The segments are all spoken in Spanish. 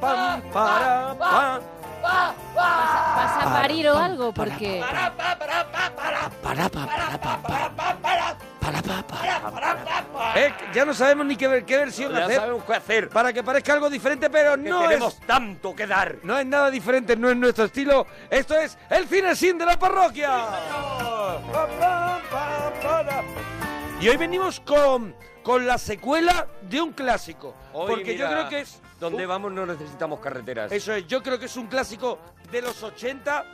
pam, para, pam. ¿Vas a parir o algo? Porque... Para, pa, para, pa, para, para, para. Eh, ya no sabemos ni qué, ver- qué versión Ya hacer. sabemos qué hacer. Para que parezca algo diferente, pero Que no tenemos es... tanto que dar. No es nada diferente, no es nuestro estilo. Esto es el cine sin de la parroquia. Y hoy venimos con, con la secuela de un clásico. Hoy, porque yo mira, creo que es... Donde vamos no necesitamos carreteras. Eso es, yo creo que es un clásico de los 80.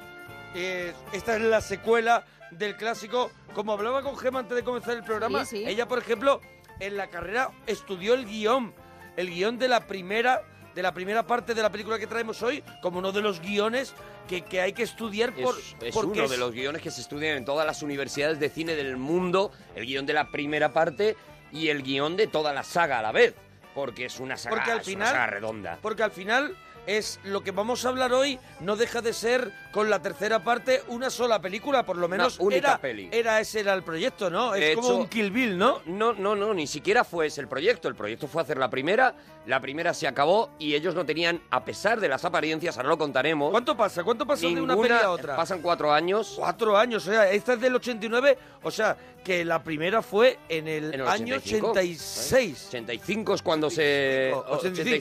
Eh, esta es la secuela del clásico. Como hablaba con Gemma antes de comenzar el programa, Sí, sí. ella, por ejemplo, en la carrera estudió el guion. El guion de la primera de la primera parte de la película que traemos hoy como uno de los guiones que, que hay que estudiar por, es, es porque uno es- de los guiones que se estudian en todas las universidades de cine del mundo, el guion de la primera parte y el guion de toda la saga a la vez, porque es una saga, Porque al es una final- saga redonda. Porque al final es lo que vamos a hablar hoy, no deja de ser con la tercera parte una sola película, por lo menos única era, peli. era ese era el proyecto, ¿no? Es De como hecho- un Kill Bill, ¿no? No, no, no, ni siquiera fue ese el proyecto. El proyecto fue hacer la primera, la primera se acabó y ellos no tenían, a pesar de las apariencias, ahora lo contaremos. ¿Cuánto pasa? ¿Cuánto pasa de una ninguna- peli a otra? Pasan cuatro años. Cuatro años, o sea, esta es del 89, o sea, que la primera fue en el, En el año 85, 86. 85 es cuando se 85.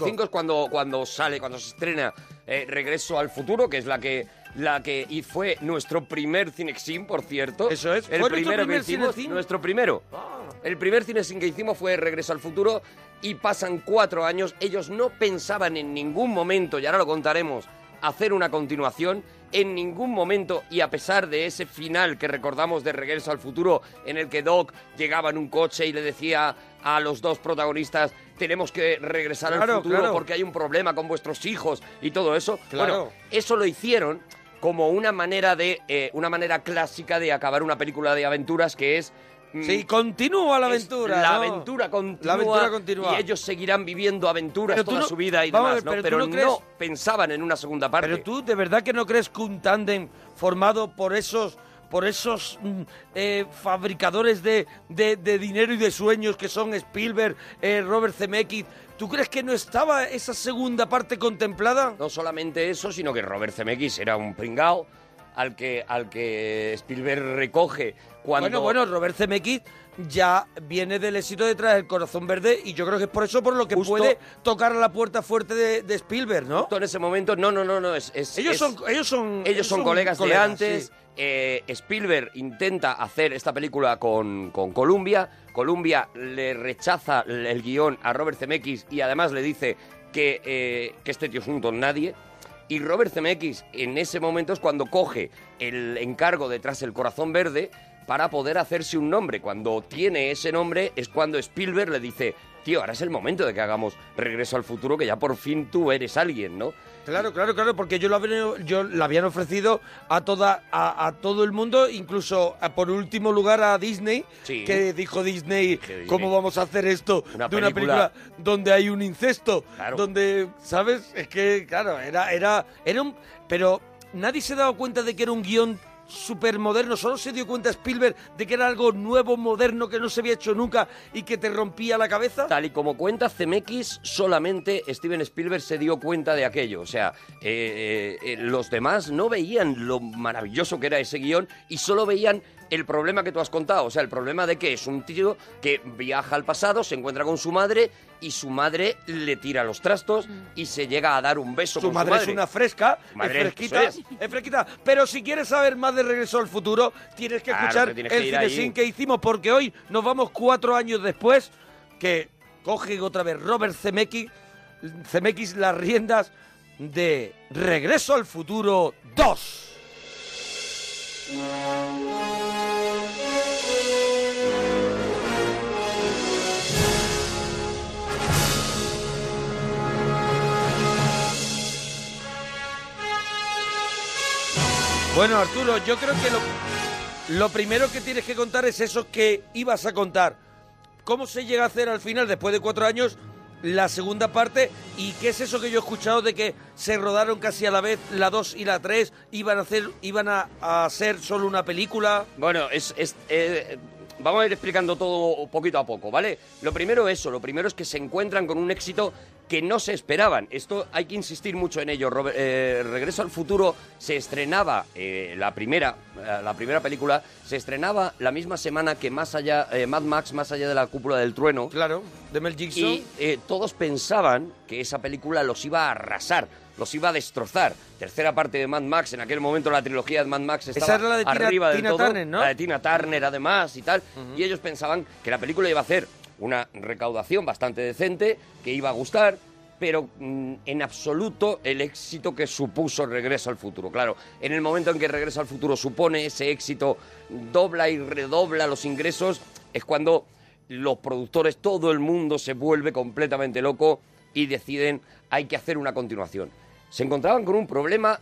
85 es cuando cuando sale cuando se estrena eh, Regreso al futuro que es la que la que y fue nuestro primer Cinexin por cierto. Eso es, el ¿fue nuestro primero primer que hicimos nuestro primero. El primer Cinexin que hicimos fue Regreso al futuro y pasan cuatro años. Ellos no pensaban en ningún momento y ahora lo contaremos hacer una continuación en ningún momento y a pesar de ese final que recordamos de Regreso al futuro en el que Doc llegaba en un coche y le decía a los dos protagonistas tenemos que regresar Claro, al futuro claro. porque hay un problema con vuestros hijos y todo eso. Claro. Bueno, eso lo hicieron como una manera de eh, una manera clásica de acabar una película de aventuras que es Sí, continúa la es aventura. La ¿no? aventura continúa. La aventura continúa. Y ellos seguirán viviendo aventuras Pero toda no- su vida y demás, ver, ¿no? pero Pero, no no, crees- pensaban en una segunda parte. Pero tú, ¿de verdad que no crees que un tándem formado por esos por esos mm, eh, fabricadores de, de- de dinero y de sueños que son Spielberg, eh, Robert Zemeckis, ¿tú crees que no estaba esa segunda parte contemplada? No solamente eso, sino que Robert Zemeckis era un pringao al que, al que Spielberg recoge cuando... Bueno, bueno, Robert Zemeckis ya viene del éxito detrás del Corazón Verde y yo creo que es por eso por lo que Justo- puede tocar a la puerta fuerte de, de Spielberg, ¿no? En ese momento, no, no, no, no, es... es- Ellos es- son, ellos son, Ellos son colegas, de antes. sí. eh, Spielberg intenta hacer esta película con, con Columbia. Columbia le rechaza el el guion a Robert Zemeckis y además le dice que, eh, que este tío es un don nadie. Y Robert Zemeckis en ese momento es cuando coge el encargo detrás el corazón verde para poder hacerse un nombre. Cuando tiene ese nombre es cuando Spielberg le dice, tío, ahora es el momento de que hagamos Regreso al Futuro, que ya por fin tú eres alguien, ¿no? Claro, claro, claro, porque yo lo habían, yo la habían ofrecido a toda a, a todo el mundo, incluso a, por último lugar a Disney, Sí. que dijo Disney, Disney. ¿cómo vamos a hacer esto Una de una película- película donde hay un incesto? Claro. Donde, ¿sabes? Es que, claro, era, era, era un... Pero nadie se daba cuenta de que era un guion súper moderno, solo se dio cuenta Spielberg de que era algo nuevo, moderno, que no se había hecho nunca y que te rompía la cabeza. Tal y como cuenta Zemeckis, solamente Steven Spielberg se dio cuenta de aquello. O sea, eh, eh, eh, los demás no veían lo maravilloso que era ese guion y solo veían el problema que tú has contado. O sea, el problema de que es un tío que viaja al pasado, se encuentra con su madre y su madre le tira los trastos y se llega a dar un beso Su con madre, su madre. es una fresca, Madre, es fresquita, es. fresquita. Pero si quieres saber más de Regreso al Futuro, tienes que Claro, escuchar tienes que el ahí. cinesín que hicimos, porque hoy nos vamos cuatro años después, que coge otra vez Robert Zemeckis, Zemeckis las riendas de Regreso al Futuro 2. Bueno, Arturo, yo creo que lo, primero que tienes que contar es eso que ibas a contar. ¿Cómo se llega a hacer al final, después de cuatro años, la segunda parte? ¿Y qué es eso que yo he escuchado de que se rodaron casi a la vez la 2 y la 3? ¿Iban a hacer, iban a, solo una película? Bueno, es, es, eh, vamos a ir explicando todo poquito a poco, ¿vale? Lo primero eso, lo primero es que se encuentran con un éxito que no se esperaban. Esto hay que insistir mucho en ello. Robe- eh, Regreso al futuro se estrenaba eh, la primera, eh, la primera película se estrenaba la misma semana que más allá eh, Mad Max más allá de la cúpula del trueno. Claro, de Mel Gibson. Y todos pensaban que esa película los iba a arrasar, los iba a destrozar. Tercera parte de Mad Max, en aquel momento la trilogía de Mad Max Esa estaba era la de Tina- arriba del Tina todo. Turner, ¿no? La de Tina Turner, además, y tal. Y ellos pensaban que la película iba a hacer una recaudación bastante decente, que iba a gustar, pero mm, en absoluto el éxito que supuso Regreso al Futuro. Claro, en el momento en que Regreso al Futuro supone ese éxito, dobla y redobla los ingresos, es cuando los productores, todo el mundo se vuelve completamente loco y deciden hay que hacer una continuación. Se encontraban con un problema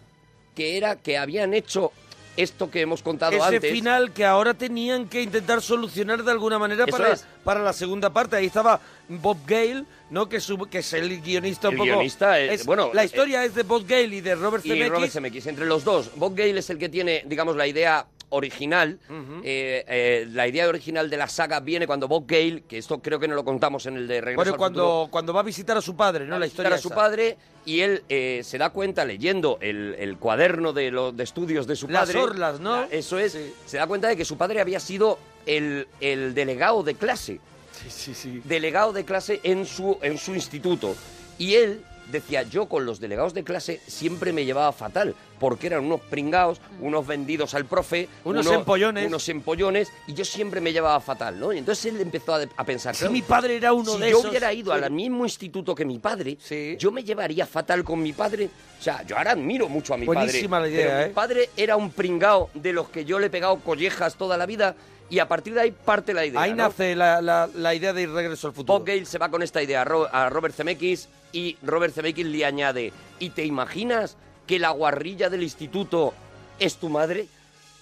que era que habían hecho esto que hemos contado Ese antes. final que ahora tenían que intentar solucionar de alguna manera para, es. para la segunda parte. Ahí estaba Bob Gale, ¿no? Que, su- que es el guionista un El poco... guionista es- bueno, la eh, historia es de Bob Gale y de Robert y Zemeckis. Robert Zemeckis. Entre los dos, Bob Gale es el que tiene, digamos, la idea original. Eh, eh, la idea original de la saga viene cuando Bob Gale, que esto creo que no lo contamos en el de Regreso Bueno, al cuando, Futuro, cuando va a visitar a su padre, ¿no? La historia a su esa. padre y él eh, se da cuenta leyendo el, el cuaderno de los de estudios de su Las padre. orlas, ¿no? Eso es. Sí. Se da cuenta de que su padre había sido el, el delegado de clase. Sí, sí, sí. Delegado de clase en su, en su instituto. Y él decía, yo con los delegados de clase siempre me llevaba fatal, porque eran unos pringaos, unos vendidos al profe, Unos uno- empollones. unos empollones, y yo siempre me llevaba fatal, ¿no? Y entonces él empezó a, a pensar, Si claro, mi padre era uno si de yo esos... hubiera ido Sí. al mismo instituto que mi padre, Sí. yo me llevaría fatal con mi padre. O sea, yo ahora admiro mucho a mi Buenísima padre. la idea, pero ¿eh? mi padre era un pringao de los que yo le he pegado collejas toda la vida y a partir de ahí parte la idea. Ahí ¿no? nace la, la- la idea de ir regreso al futuro. Bob Gale se va con esta idea a, Ro- a Robert Zemeckis y Robert Zemeckis le añade, ¿y te imaginas que la guarrilla del instituto es tu madre?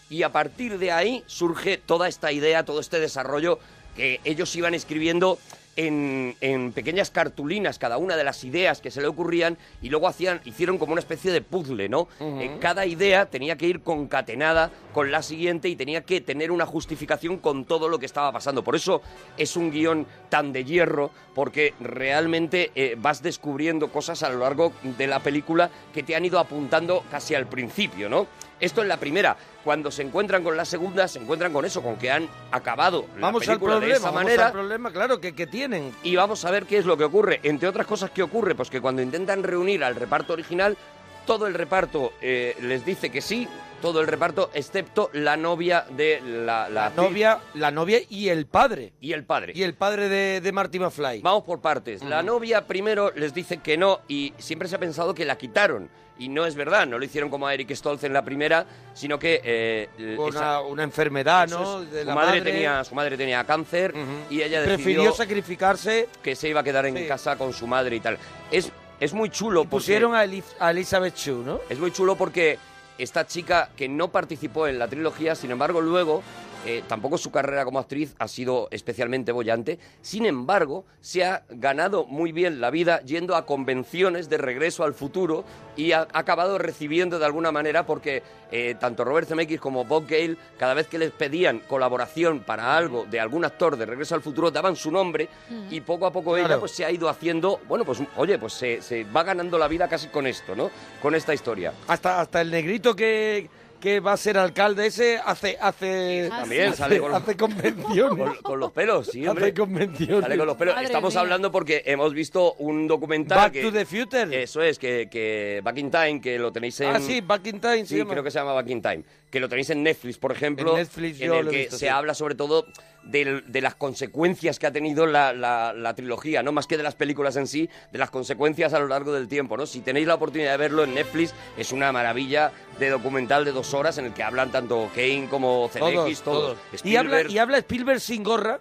Y a partir de ahí surge toda esta idea, todo este desarrollo que ellos iban escribiendo en, en pequeñas cartulinas cada una de las ideas que se le ocurrían y luego hacían, hicieron como una especie de puzzle, ¿no? Eh, cada idea tenía que ir concatenada con la siguiente y tenía que tener una justificación con todo lo que estaba pasando. Por eso es un guion tan de hierro, porque realmente eh, vas descubriendo cosas a lo largo de la película que te han ido apuntando casi al principio, ¿no? Esto es la primera. Cuando se encuentran con la segunda, se encuentran con eso, con que han acabado la Vamos al película de problema, esa vamos manera. al problema, claro, que, que tienen. Y vamos a ver qué es lo que ocurre. Entre otras cosas, ¿qué ocurre? Pues que cuando intentan reunir al reparto original, todo el reparto eh, les dice que sí, todo el reparto, excepto la novia de la, la novia, la novia y el padre. y el padre. Y el padre de, de Marty McFly. Vamos por partes. La novia primero les dice que no y siempre se ha pensado que la quitaron. Y no es verdad, no lo hicieron como a Eric Stoltz en la primera, sino que... eh, Una, esa- una enfermedad, ¿no? De su, la madre tenía, su madre tenía cáncer y ella Prefirió decidió sacrificarse que se iba a quedar en Sí. casa con su madre y tal. Es, es muy chulo y porque... pusieron a, Elif- a Elizabeth Shue, ¿no? Es muy chulo porque esta chica que no participó en la trilogía, sin embargo, luego eh, tampoco su carrera como actriz ha sido especialmente bollante. Sin embargo, se ha ganado muy bien la vida yendo a convenciones de regreso al futuro y ha acabado recibiendo de alguna manera porque eh, tanto Robert Zemeckis como Bob Gale, cada vez que les pedían colaboración para algo de algún actor de regreso al futuro, daban su nombre y poco a poco ella Claro. pues se ha ido haciendo, bueno, pues oye, pues se, se va ganando la vida casi con esto, ¿no? Con esta historia. Hasta, hasta el negrito que, que va a ser alcalde ese hace hace Ah, También sí. sale con, hace convenciones. con- con los pelos, sí, hombre. hace convenciones. Sale con los pelos. Madre Estamos mía. hablando porque hemos visto un documental Back que... to the Future. Eso es, que, que Back in Time, que lo tenéis en... Ah, sí, Back in Time. se Sí, llama. creo que se llama Back in Time. Que lo tenéis en Netflix, por ejemplo. En Netflix en yo el que visto, se sí. habla sobre todo del- de las consecuencias que ha tenido la, la- la trilogía, no más que de las películas en sí, de las consecuencias a lo largo del tiempo, ¿no? Si tenéis la oportunidad de verlo en Netflix, es una maravilla de documental de dos horas en el que hablan tanto Kane como Todos, Zemeckis, todos. todos. Y habla, y habla Spielberg sin gorra,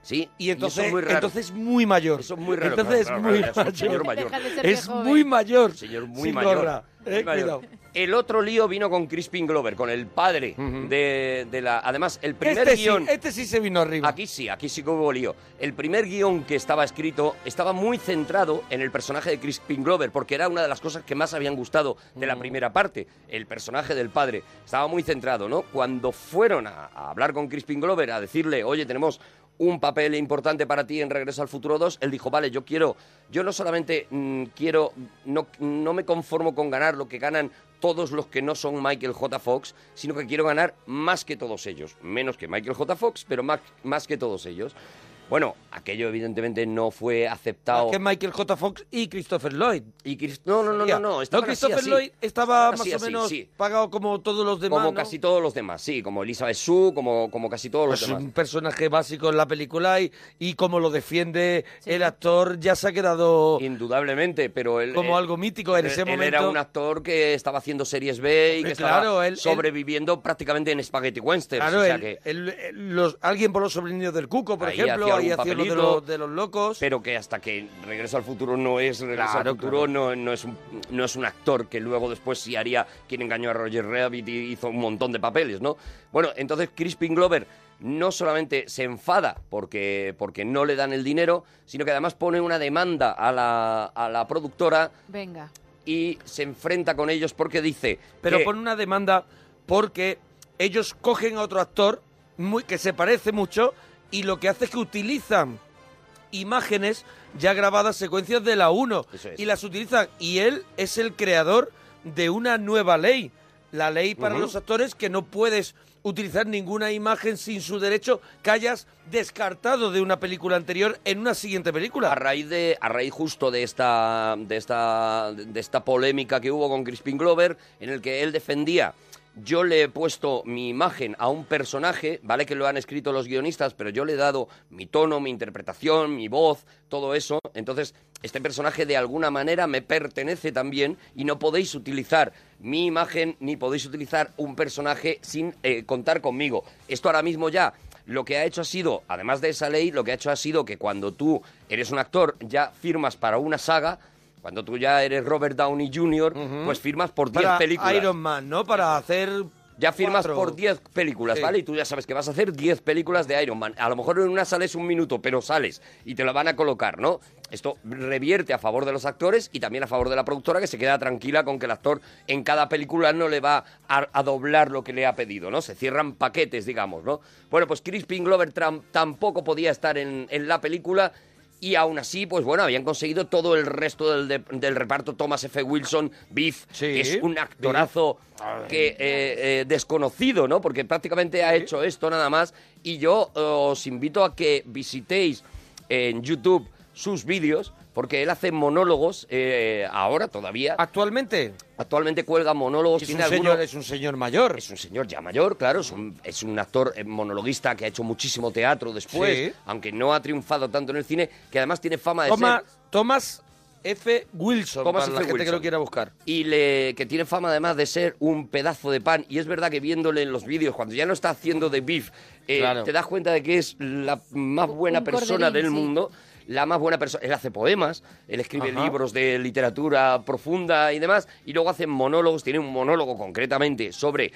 Sí, Y entonces, eso es muy raro. entonces muy mayor. Eso es muy raro, Entonces claro, es claro, muy claro, es un mayor. señor mayor. De Es muy mayor. Señor muy Sin mayor. gorra. Muy Eh, mayor. cuidado. El otro lío vino con Crispin Glover, con el padre de, de la... Además, el primer Este sí, guion... este sí se vino arriba. Aquí sí, aquí sí que hubo lío. El primer guion que estaba escrito estaba muy centrado en el personaje de Crispin Glover, porque era una de las cosas que más habían gustado de la primera parte, el personaje del padre. Estaba muy centrado, ¿no? Cuando fueron a, a hablar con Crispin Glover, a decirle, oye, tenemos un papel importante para ti en Regreso al Futuro 2, él dijo, vale, yo quiero, yo no solamente mm, quiero, no, no me conformo con ganar lo que ganan todos los que no son Michael J. Fox, sino que quiero ganar más que todos ellos. Menos que Michael J. Fox, pero más, más que todos ellos. Bueno, aquello evidentemente no fue aceptado. que Michael J. Fox y Christopher Lloyd. Y Chris- no, no, no, no, no, estaban así, Christopher así. Lloyd estaba así, más o así, menos sí. pagado como todos los demás. Como ¿no? casi todos los demás, sí, como Elizabeth Shue, como, como casi todos los Pues demás. un personaje básico en la película y, y como lo defiende el actor ya se ha quedado Indudablemente, pero él... como él- algo mítico en ese él momento. era un actor que estaba haciendo series B y que estaba él- él- sobreviviendo prácticamente en Spaghetti Westerns. Claro, o sea él- que... él- él- los, alguien por los sobrinos del Cuco, por Ahí ejemplo, de los, de los locos. pero que hasta que Regreso al Futuro no es Regreso Claro, al Futuro, no, no, es un, no es un actor que luego después sí haría quien engañó a Roger Rabbit y hizo un montón de papeles, ¿no? Bueno, entonces Crispin Glover no solamente se enfada porque, porque no le dan el dinero, sino que además pone una demanda a la, a la productora Venga. y se enfrenta con ellos porque dice Pero que- pone una demanda porque ellos cogen a otro actor muy, que se parece mucho y lo que hace es que utilizan imágenes ya grabadas, secuencias de la 1, Eso es. y las utilizan. Y él es el creador de una nueva ley, la ley para los actores que no puedes utilizar ninguna imagen sin su derecho que hayas descartado de una película anterior en una siguiente película. A raíz de, a raíz justo de esta, de esta, de esta polémica que hubo con Crispin Glover, en el que él defendía, yo le he puesto mi imagen a un personaje, vale que lo han escrito los guionistas, pero yo le he dado mi tono, mi interpretación, mi voz, todo eso. Entonces, este personaje de alguna manera me pertenece también y no podéis utilizar mi imagen ni podéis utilizar un personaje sin eh, contar conmigo. Esto ahora mismo ya lo que ha hecho ha sido, además de esa ley, lo que ha hecho ha sido que cuando tú eres un actor ya firmas para una saga, cuando tú ya eres Robert Downey Jr., pues firmas por 10 Para películas. Iron Man, ¿no? Para hacer... Ya firmas cuatro. por 10 películas, Sí. ¿vale? Y tú ya sabes que vas a hacer 10 películas de Iron Man. A lo mejor en una sales un minuto, pero sales y te la van a colocar, ¿no? Esto revierte a favor de los actores y también a favor de la productora que se queda tranquila con que el actor en cada película no le va a, a doblar lo que le ha pedido, ¿no? Se cierran paquetes, digamos, ¿no? Bueno, pues Crispin Glover tram- tampoco podía estar en, en la película y aún así, pues bueno, habían conseguido todo el resto del, de- del reparto. Thomas F. Wilson, Biff, Sí, que es un actorazo que eh, eh, desconocido, ¿no? Porque prácticamente ha hecho esto nada más. Y yo eh, os invito a que visitéis en YouTube sus vídeos, porque él hace monólogos eh, ahora todavía. Actualmente Actualmente cuelga monólogos. es tiene un, alguno- señor, es un señor mayor. es un señor ya mayor, claro, es un, es un actor eh, monologuista que ha hecho muchísimo teatro después, Sí. aunque no ha triunfado tanto en el cine, que además tiene fama de ser... Thomas F. Wilson, Thomas para la F. gente que Wilson. lo quiera buscar. Y le, que tiene fama además de ser un pedazo de pan. Y es verdad que viéndole en los vídeos, cuando ya no está haciendo de beef, eh, Claro. te das cuenta de que es la más buena Un persona del sí. mundo. La más buena persona. Él hace poemas, él escribe Ajá. libros de literatura profunda y demás. Y luego hace monólogos. Tiene un monólogo concretamente sobre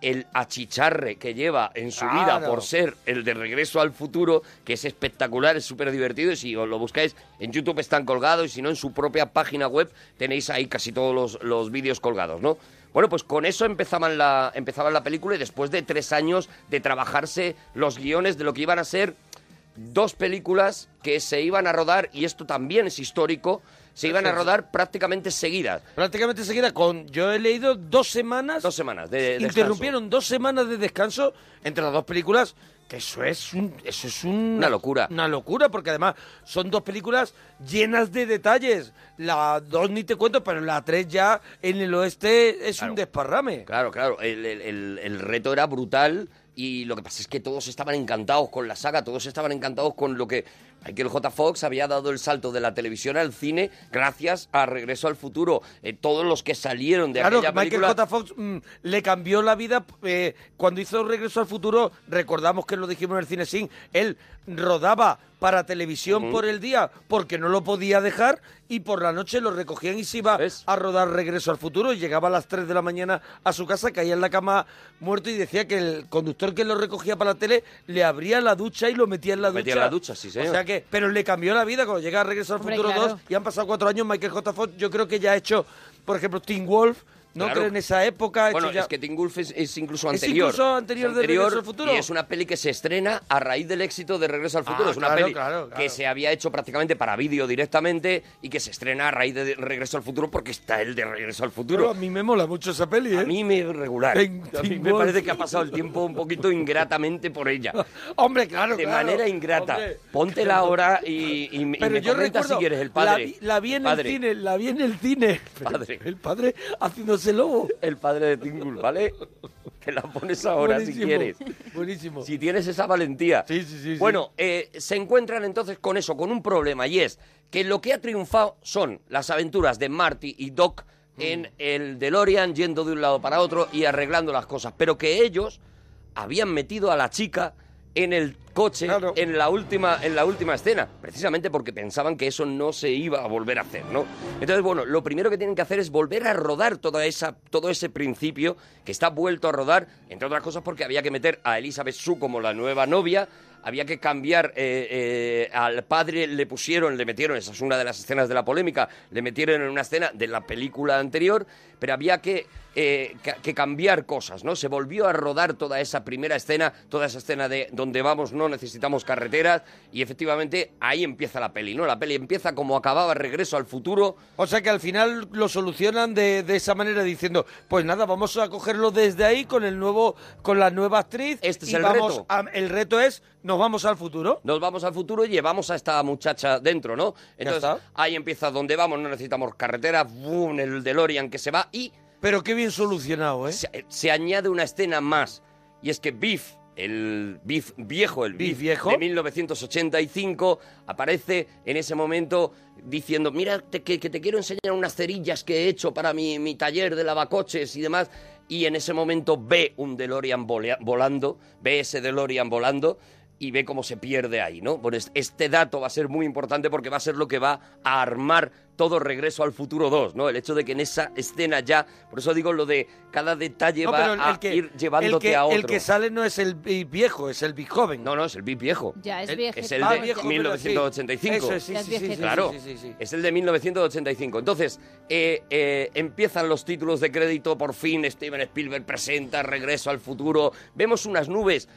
el achicharre que lleva en su vida por ser el de Regreso al Futuro, que es espectacular, es súper divertido. Y si os lo buscáis en YouTube están colgados y si no en su propia página web tenéis ahí casi todos los, los vídeos colgados, ¿no? Bueno, pues con eso empezaban la, empezaban la película y después de tres años de trabajarse los guiones de lo que iban a ser dos películas que se iban a rodar, y esto también es histórico, se iban a rodar prácticamente seguidas. Prácticamente seguida con. Yo he leído dos semanas. Dos semanas de, de descanso. interrumpieron dos semanas de descanso entre las dos películas. Que eso es un, eso es un- Una locura. Una locura, porque además son dos películas llenas de detalles. La dos ni te cuento, pero la tres ya en el oeste es Claro. un desparrame. Claro, claro, el, el- el- el reto era brutal y lo que pasa es que todos estaban encantados con la saga, todos estaban encantados con lo que Michael J. Fox había dado el salto de la televisión al cine gracias a Regreso al Futuro. Eh, todos los que salieron de Claro, aquella Michael película... J. Fox mm, le cambió la vida eh, cuando hizo Regreso al Futuro. Recordamos que lo dijimos en el cine sin. Él rodaba para televisión por el día porque no lo podía dejar y por la noche lo recogían y se iba a rodar Regreso al Futuro. Y llegaba a las 3 de la mañana a su casa, caía en la cama muerto y decía que el conductor que lo recogía para la tele le abría la ducha y lo metía en la ducha. Metía en la ducha, sí, señor. O sea que, pero le cambió la vida cuando llega a Regreso al Hombre, Futuro claro. 2 y han pasado cuatro años. Michael J. Fox, yo creo que ya ha hecho, por ejemplo, Teen Wolf, ¿no? Claro. Que en esa época. Bueno, ya- es que Teen Wolf es, es incluso Es anterior. incluso anterior de Regreso al Futuro. Y es una peli que se estrena a raíz del éxito de Regreso al Futuro. Ah, es una claro, peli claro, que se había hecho prácticamente para vídeo directamente y que se estrena a raíz de Regreso al Futuro porque está el de Regreso al Pero Futuro. a mí me mola mucho esa peli, ¿eh? A mí me es regular. A mí me parece que ha pasado el tiempo un poquito ingratamente por ella. Hombre, claro, De manera ingrata. Hombre. Póntela ahora y, y, y Pero me yo recuerdo, si quieres el La, padre. vi- la vi en Padre. el cine, la vi en el cine. Pero Padre. El padre haciéndose lobo. El padre de Wolf, ¿vale? Te la pones ahora si quieres. Buenísimo. Si tienes esa valentía. Sí, sí, sí. sí. Bueno, eh, se encuentran entonces con eso, con un problema, y es que lo que ha triunfado son las aventuras de Marty y Doc en el DeLorean yendo de un lado para otro y arreglando las cosas, pero que ellos habían metido a la chica en el coche en la última en la última escena, precisamente porque pensaban que eso no se iba a volver a hacer, ¿no? Entonces, bueno, lo primero que tienen que hacer es volver a rodar toda esa todo ese principio que está vuelto a rodar, entre otras cosas porque había que meter a Elizabeth Shue como la nueva novia, había que cambiar eh, eh, al padre le pusieron, le metieron, esa es una de las escenas de la polémica, le metieron en una escena de la película anterior, pero había que, eh, que cambiar cosas, ¿no? Se volvió a rodar toda esa primera escena, toda esa escena de donde vamos no necesitamos carreteras y efectivamente ahí empieza la peli, ¿no? La peli empieza como acababa Regreso al Futuro, O sea que al final lo solucionan de, de esa manera diciendo, pues nada, vamos a cogerlo desde ahí con el nuevo, con la nueva actriz. Este es y el vamos reto. a- el reto es, nos vamos al futuro. Nos vamos al futuro y llevamos a esta muchacha dentro, ¿no? Entonces está. ahí empieza donde vamos, no necesitamos carreteras, ¡bum! el DeLorean que se va y... Pero qué bien solucionado, ¿eh? Se, se añade una escena más y es que Biff, el Biff viejo, el Biff Biff, viejo. de 1985, aparece en ese momento diciendo, mira te- que, que te quiero enseñar unas cerillas que he hecho para mi, mi taller de lavacoches y demás. Y en ese momento ve un DeLorean volea- volando, ve ese DeLorean volando y ve cómo se pierde ahí, ¿no? Bueno, es- este dato va a ser muy importante porque va a ser lo que va a armar todo Regreso al Futuro 2, ¿no? El hecho de que en esa escena ya, por eso digo lo de cada detalle No, va a que- ir llevándote el que, a otro. El que sale no es el Big viejo, es el Big joven. No, no, es el Big viejo. Ya, es El- viejo. Es el Ah, de viejo, pero 1985. sí. Eso es, sí, sí. Claro, es el de 1985. Entonces, eh, eh, empiezan los títulos de crédito, por fin Steven Spielberg presenta Regreso al Futuro. Vemos unas nubes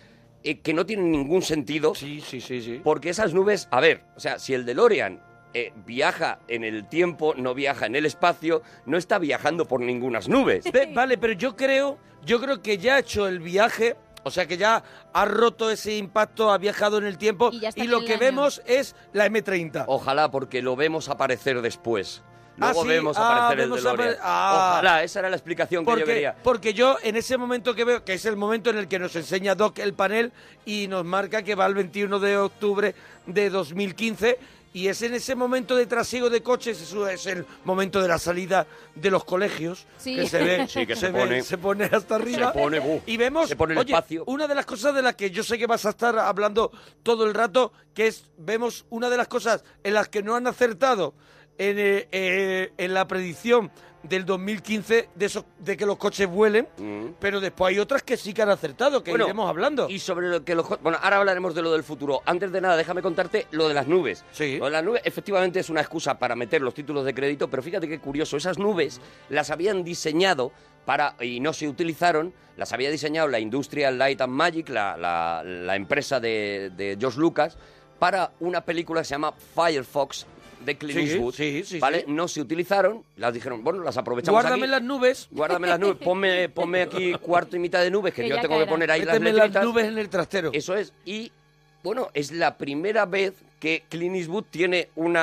eh, que no tienen ningún sentido. Sí, sí, sí, sí. Porque esas nubes, a ver, o sea, si el DeLorean eh, viaja en el tiempo, no viaja en el espacio, no está viajando por ningunas nubes. Ve- vale, pero yo creo, yo creo que ya ha hecho el viaje, o sea que ya ha roto ese impacto, ha viajado en el tiempo Y ya está y en lo el que año. vemos es la M30. Ojalá, porque lo vemos aparecer después. Luego Ah, sí. vemos Ah, aparecer vemos el DeLorean. apare- ah. Ojalá, esa era la explicación que yo Porque, quería. porque yo en ese momento que veo, que es el momento en el que nos enseña Doc el panel y nos marca que va el 21 de octubre de 2015 y es en ese momento de trasiego de coches, eso es el momento de la salida de los colegios, Sí. que se ve, Sí, que se, se ve- pone- se pone hasta arriba. Se pone, bu, y vemos, se pone el oye, espacio. una de las cosas de las que yo sé que vas a estar hablando todo el rato, que es, vemos una de las cosas en las que no han acertado en, eh, eh, en la predicción del 2015 de, esos, de que los coches vuelen, Mm. pero después hay otras que sí que han acertado, que Bueno, iremos hablando. Y sobre lo que los... Bueno, ahora hablaremos de lo del futuro. Antes de nada, déjame contarte lo de las nubes. Sí. Lo de las nubes efectivamente es una excusa para meter los títulos de crédito, pero fíjate qué curioso, esas nubes las habían diseñado para y no se utilizaron, las había diseñado la Industrial Light and Magic, la, la- la empresa de, de George Lucas, para una película que se llama Firefox de Clint Sí, Eastwood. sí, sí, ¿vale? sí. No se utilizaron, las dijeron, bueno, las aprovechamos Guárdame aquí. las nubes, Guárdame las nubes, ponme, ponme aquí cuarto y mitad de nubes, que, Que yo tengo que poner ahí las méteme las letritas. nubes en el trastero. Eso es. Y bueno, es la primera vez que Clint Eastwood tiene un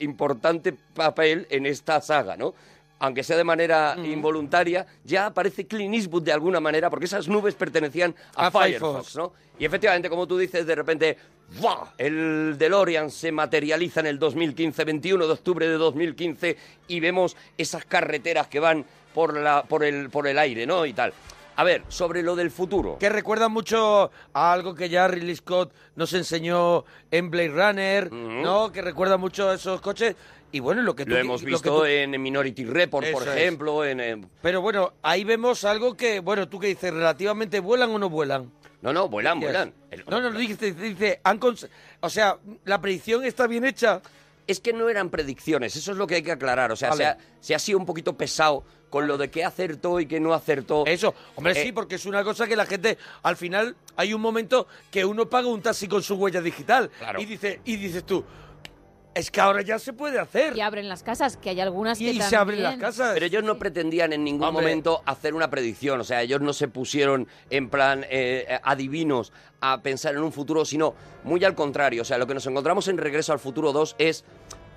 importante papel en esta saga, ¿no? aunque sea de manera involuntaria, ya aparece Clint Eastwood de alguna manera, porque esas nubes pertenecían a, A Firefox, Firefox. ¿no? Y efectivamente, como tú dices, de repente, ¡buah! el DeLorean se materializa en el 2015, 21 de octubre de 2015, y vemos esas carreteras que van por, la, por, el, por el aire, ¿no? Y tal. A ver, sobre lo del futuro. Que recuerda mucho a algo que ya Ridley Scott nos enseñó en Blade Runner, ¿no? Que recuerda mucho a esos coches. Y bueno, lo que tú... Lo hemos lo que visto tú- en Minority Report, por Eso ejemplo, en... en- Pero bueno, ahí vemos algo que, bueno, tú que dices, relativamente vuelan o no vuelan. No, no, vuelan, vuelan. El- No, no, dice, dice, han cons- o sea, la predicción está bien hecha. Es que no eran predicciones, eso es lo que hay que aclarar. O sea, Vale. se, ha, se ha sido un poquito pesado con lo de qué acertó y qué no acertó. Eso, hombre, Eh, sí, porque es una cosa que la gente, al final, hay un momento que uno paga un taxi con su huella digital. Claro. Y, dice, y dices tú, es que ahora ya se puede hacer. Y abren las casas, que hay algunas Y, que y también... se abren las casas. Pero ellos no pretendían en ningún Hombre. momento hacer una predicción, o sea, ellos no se pusieron en plan eh, adivinos a pensar en un futuro, sino muy al contrario, o sea, lo que nos encontramos en Regreso al Futuro 2 es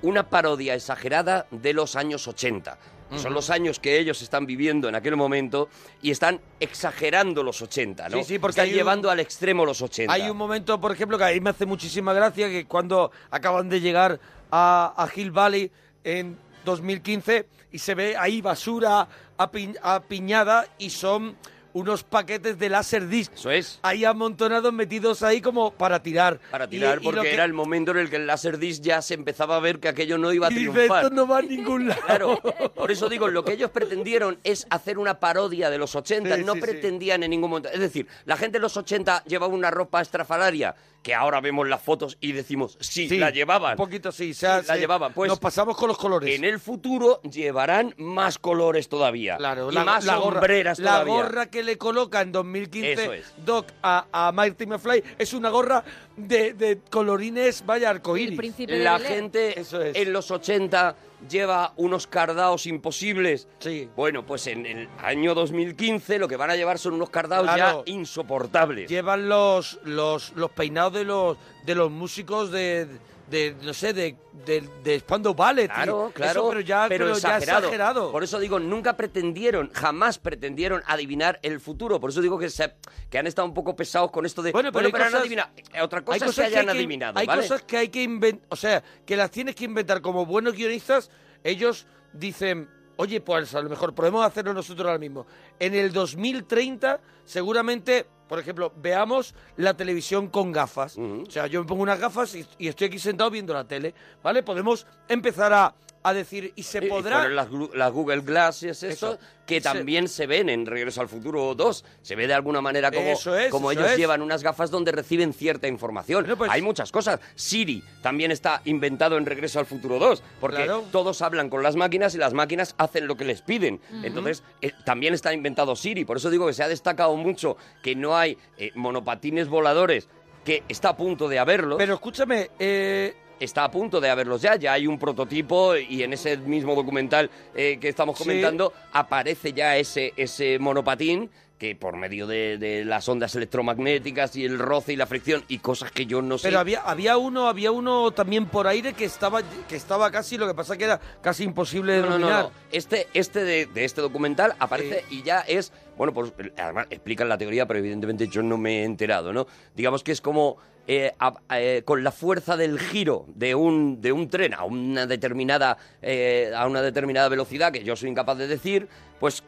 una parodia exagerada de los años 80. Son los años que ellos están viviendo en aquel momento y están exagerando los 80, ¿no? Sí, sí, porque están hay un- llevando al extremo los 80. Hay un momento, por ejemplo, que a mí me hace muchísima gracia que cuando acaban de llegar a, a Hill Valley en 2015 y se ve ahí basura api- apiñada y son unos paquetes de láser disc Eso es. ahí amontonados metidos ahí como para tirar. Para Y- tirar, y porque que- era el momento en el que el Laserdisc ya se empezaba a ver que aquello no iba a y dice, triunfar. esto no va a ningún lado. Claro, por eso digo, lo que ellos pretendieron es hacer una parodia de los 80, Sí, no sí, sí. pretendían en ningún momento. Es decir, la gente de los 80 llevaba una ropa estrafalaria, que ahora vemos las fotos y decimos, sí, Sí, la llevaban. Un poquito sí, la se- llevaban, pues- nos pasamos con los colores. En el futuro llevarán más colores todavía. Claro, y la, más la gorra, sombreras la todavía. gorra que le coloca en 2015 Eso es. Doc a, a Marty McFly es una gorra de, de colorines, vaya El arcoíris. príncipe de La Bel-Air. gente Eso es. en los 80 lleva unos cardaos imposibles. Sí. Bueno, pues en el año 2015 lo que van a llevar son unos cardaos Claro. ya insoportables. Llevan los, los, los peinados de los, de los músicos de, de no sé, de, de, de Spandau Ballet. Claro, y claro, eso, pero ya, pero ya exagerado. exagerado. Por eso digo, nunca pretendieron, jamás pretendieron adivinar el futuro. Por eso digo que, se- que han estado un poco pesados con esto de. Bueno, pero cosas- adivinado. Eh, Otra cosa hay es que cosas que hayan hay que- adivinado, Hay ¿vale? cosas que hay que inventar, o sea, que las tienes que inventar como buenos guionistas. Ellos dicen, oye, pues a lo mejor podemos hacerlo nosotros ahora mismo. En el 2030, seguramente, por ejemplo, veamos la televisión con gafas. O sea, yo me pongo unas gafas y, y estoy aquí sentado viendo la tele, ¿vale? Podemos empezar a, a decir, y se Y- y podrá... fueron las, las Google Glasses, eso, Eso. que también se ven en Regreso al Futuro 2. Se ve de alguna manera como, Eso es, como eso ellos es. llevan unas gafas donde reciben cierta información. Pues- Hay muchas cosas. Siri también está inventado en Regreso al Futuro 2, porque Claro. todos hablan con las máquinas y las máquinas hacen lo que les piden. Entonces, eh, también está inventado Siri. Por eso digo que se ha destacado mucho que no hay eh, monopatines voladores, que está a punto de haberlos Pero escúchame, eh, está a punto de haberlos ya. Ya hay un prototipo y en ese mismo documental eh, que estamos Sí. comentando aparece ya ese, ese monopatín que por medio de, de las ondas electromagnéticas y el roce y la fricción y cosas que yo no sé. Pero había, había uno, había uno también por aire que estaba, que estaba casi, lo que pasa que era casi imposible de No, no, no. Este, este de, de este documental aparece y ya es. Bueno, pues además explican la teoría, pero evidentemente yo no me he enterado, ¿no? Digamos que es como. eh, a- eh, con la fuerza del giro de un, de un tren a una determinada eh, a una determinada velocidad que yo soy incapaz de decir, pues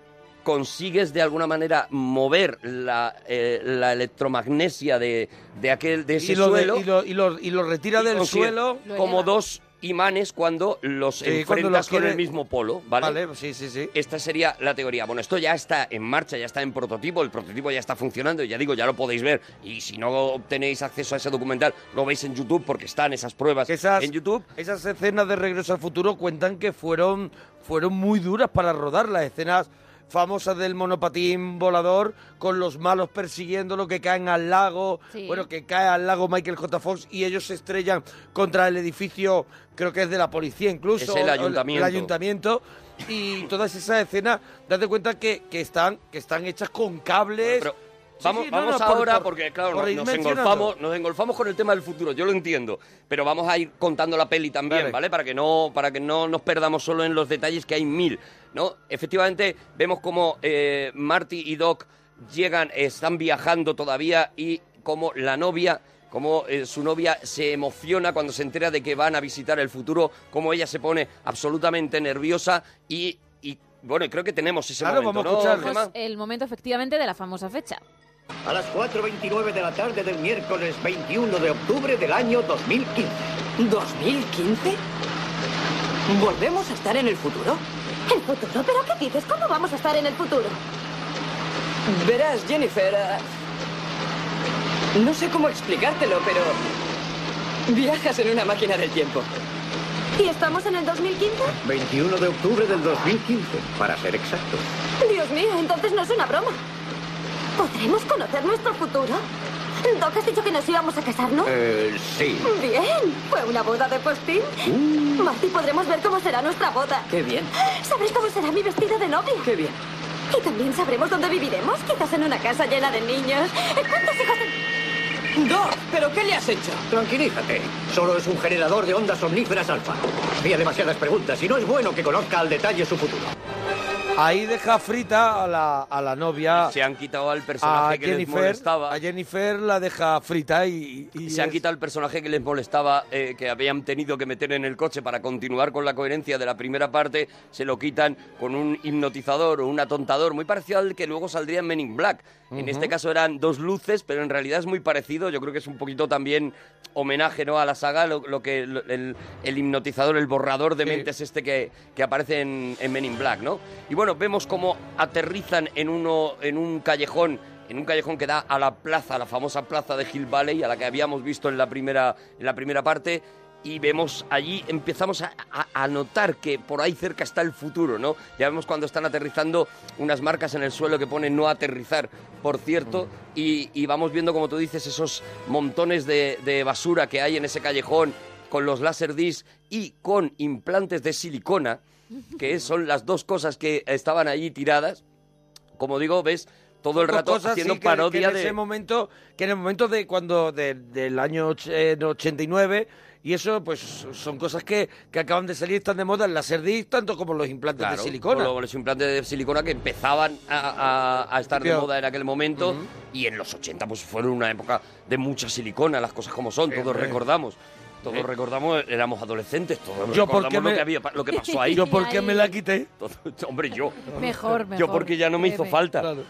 consigues de alguna manera mover la, eh, la electromagnesia de, de aquel de ese y, lo de- suelo y, lo, y, lo, y lo retira y del consigue suelo. Lo como dos imanes cuando los Sí, cuando enfrentas los con quiere- el mismo polo, ¿vale? Vale, sí, sí, sí. Esta sería la teoría. Bueno, esto ya está en marcha, ya está en prototipo, el prototipo ya está funcionando, ya digo, ya lo podéis ver. Y si no tenéis acceso a ese documental, lo veis en YouTube porque están esas pruebas esas, en YouTube. esas escenas de Regreso al Futuro cuentan que fueron, fueron muy duras para rodar las escenas famosas del monopatín volador con los malos persiguiéndolo que caen al lago Sí. bueno que cae al lago Michael J. Fox y ellos se estrellan contra el edificio creo que es de la policía incluso Es el ayuntamiento. el ayuntamiento y todas esas escenas date cuenta que, que están que están hechas con cables Pero vamos, sí, no, vamos no, por- ahora, por- porque claro, por nos, engolfamos, nos engolfamos con el tema del futuro, yo lo entiendo, pero vamos a ir contando la peli también, Vale. ¿vale? Para que no, para que no nos perdamos solo en los detalles que hay mil, ¿no? Efectivamente, vemos como eh, Marty y Doc llegan, están viajando todavía y como la novia como eh, su novia se emociona cuando se entera de que van a visitar el futuro, como ella se pone absolutamente nerviosa y, y, bueno, creo que tenemos ese Claro, momento, vamos a ¿no? Pues el momento efectivamente de la famosa fecha. A las 4.29 de la tarde del miércoles 21 de octubre del año 2015. ¿2015? ¿Volvemos a estar en el futuro? ¿El futuro? ¿Pero qué dices? ¿Cómo vamos a estar en el futuro? Verás, Jennifer. eh, No sé cómo explicártelo, pero. Viajas en una máquina del tiempo. ¿Y estamos en el 2015? 21 de octubre del 2015, para ser exactos. Dios mío, entonces no es una broma. ¿Podremos conocer nuestro futuro? Doc, has dicho que nos íbamos a casar, ¿no? Eh, sí. Bien. ¿Fue una boda de postín? Marty, podremos ver cómo será nuestra boda. Qué bien, ¿Sabréis cómo será mi vestido de novia? qué bien. Y también sabremos dónde viviremos. Quizás en una casa llena de niños. ¿Cuántos hijos ten- Doc, ¿pero qué le has hecho? Tranquilízate. Solo es un generador de ondas omníferas alfa. Había demasiadas preguntas y no es bueno que conozca al detalle su futuro. Ahí deja frita a la, a la novia. Se han quitado al a personaje que les Jennifer, molestaba. a Jennifer la deja frita y, y se han quitado el personaje que les molestaba, eh, que habían tenido que meter en el coche para continuar con la coherencia de la primera parte, se lo quitan con un hipnotizador o un atontador, muy parecido al que luego saldría en Men in Black. En este caso eran dos luces, pero en realidad es muy parecido. Yo creo que es un poquito también homenaje ¿no? a la saga, lo, lo que lo- el, el hipnotizador, el borrador de Sí. mentes este que, que aparece en, en Men in Black, ¿no? Y bueno, vemos cómo aterrizan en, uno, en un callejón en un callejón que da a la plaza, a la famosa plaza de Hill Valley, a la que habíamos visto en la primera, en la primera parte, y vemos allí, empezamos a, notar que por ahí cerca está el futuro, ¿no? Ya vemos cuando están aterrizando unas marcas en el suelo que ponen no aterrizar, por cierto, y, y vamos viendo, como tú dices, esos montones de, de basura que hay en ese callejón con los láser disc y con implantes de silicona, que son las dos cosas que estaban allí tiradas. Como digo, ves todo el rato cosas, haciendo sí, que- que parodia en de... ese momento que en el momento de cuando de- del año och- eh, 89 y eso pues son cosas que, que acaban de salir están de moda el láser disc tanto como los implantes Claro, de silicona con los implantes de silicona que empezaban a, a- a estar de Tío. moda en aquel momento y en los 80 pues fueron una época de mucha silicona, las cosas como son, todos recordamos. Todos Eh. recordamos, éramos adolescentes, todos Yo recordamos porque lo, que había, lo que pasó ahí. yo porque me la quité Todo- hombre, yo. Mejor, mejor. Yo porque ya no me hizo falta. Claro.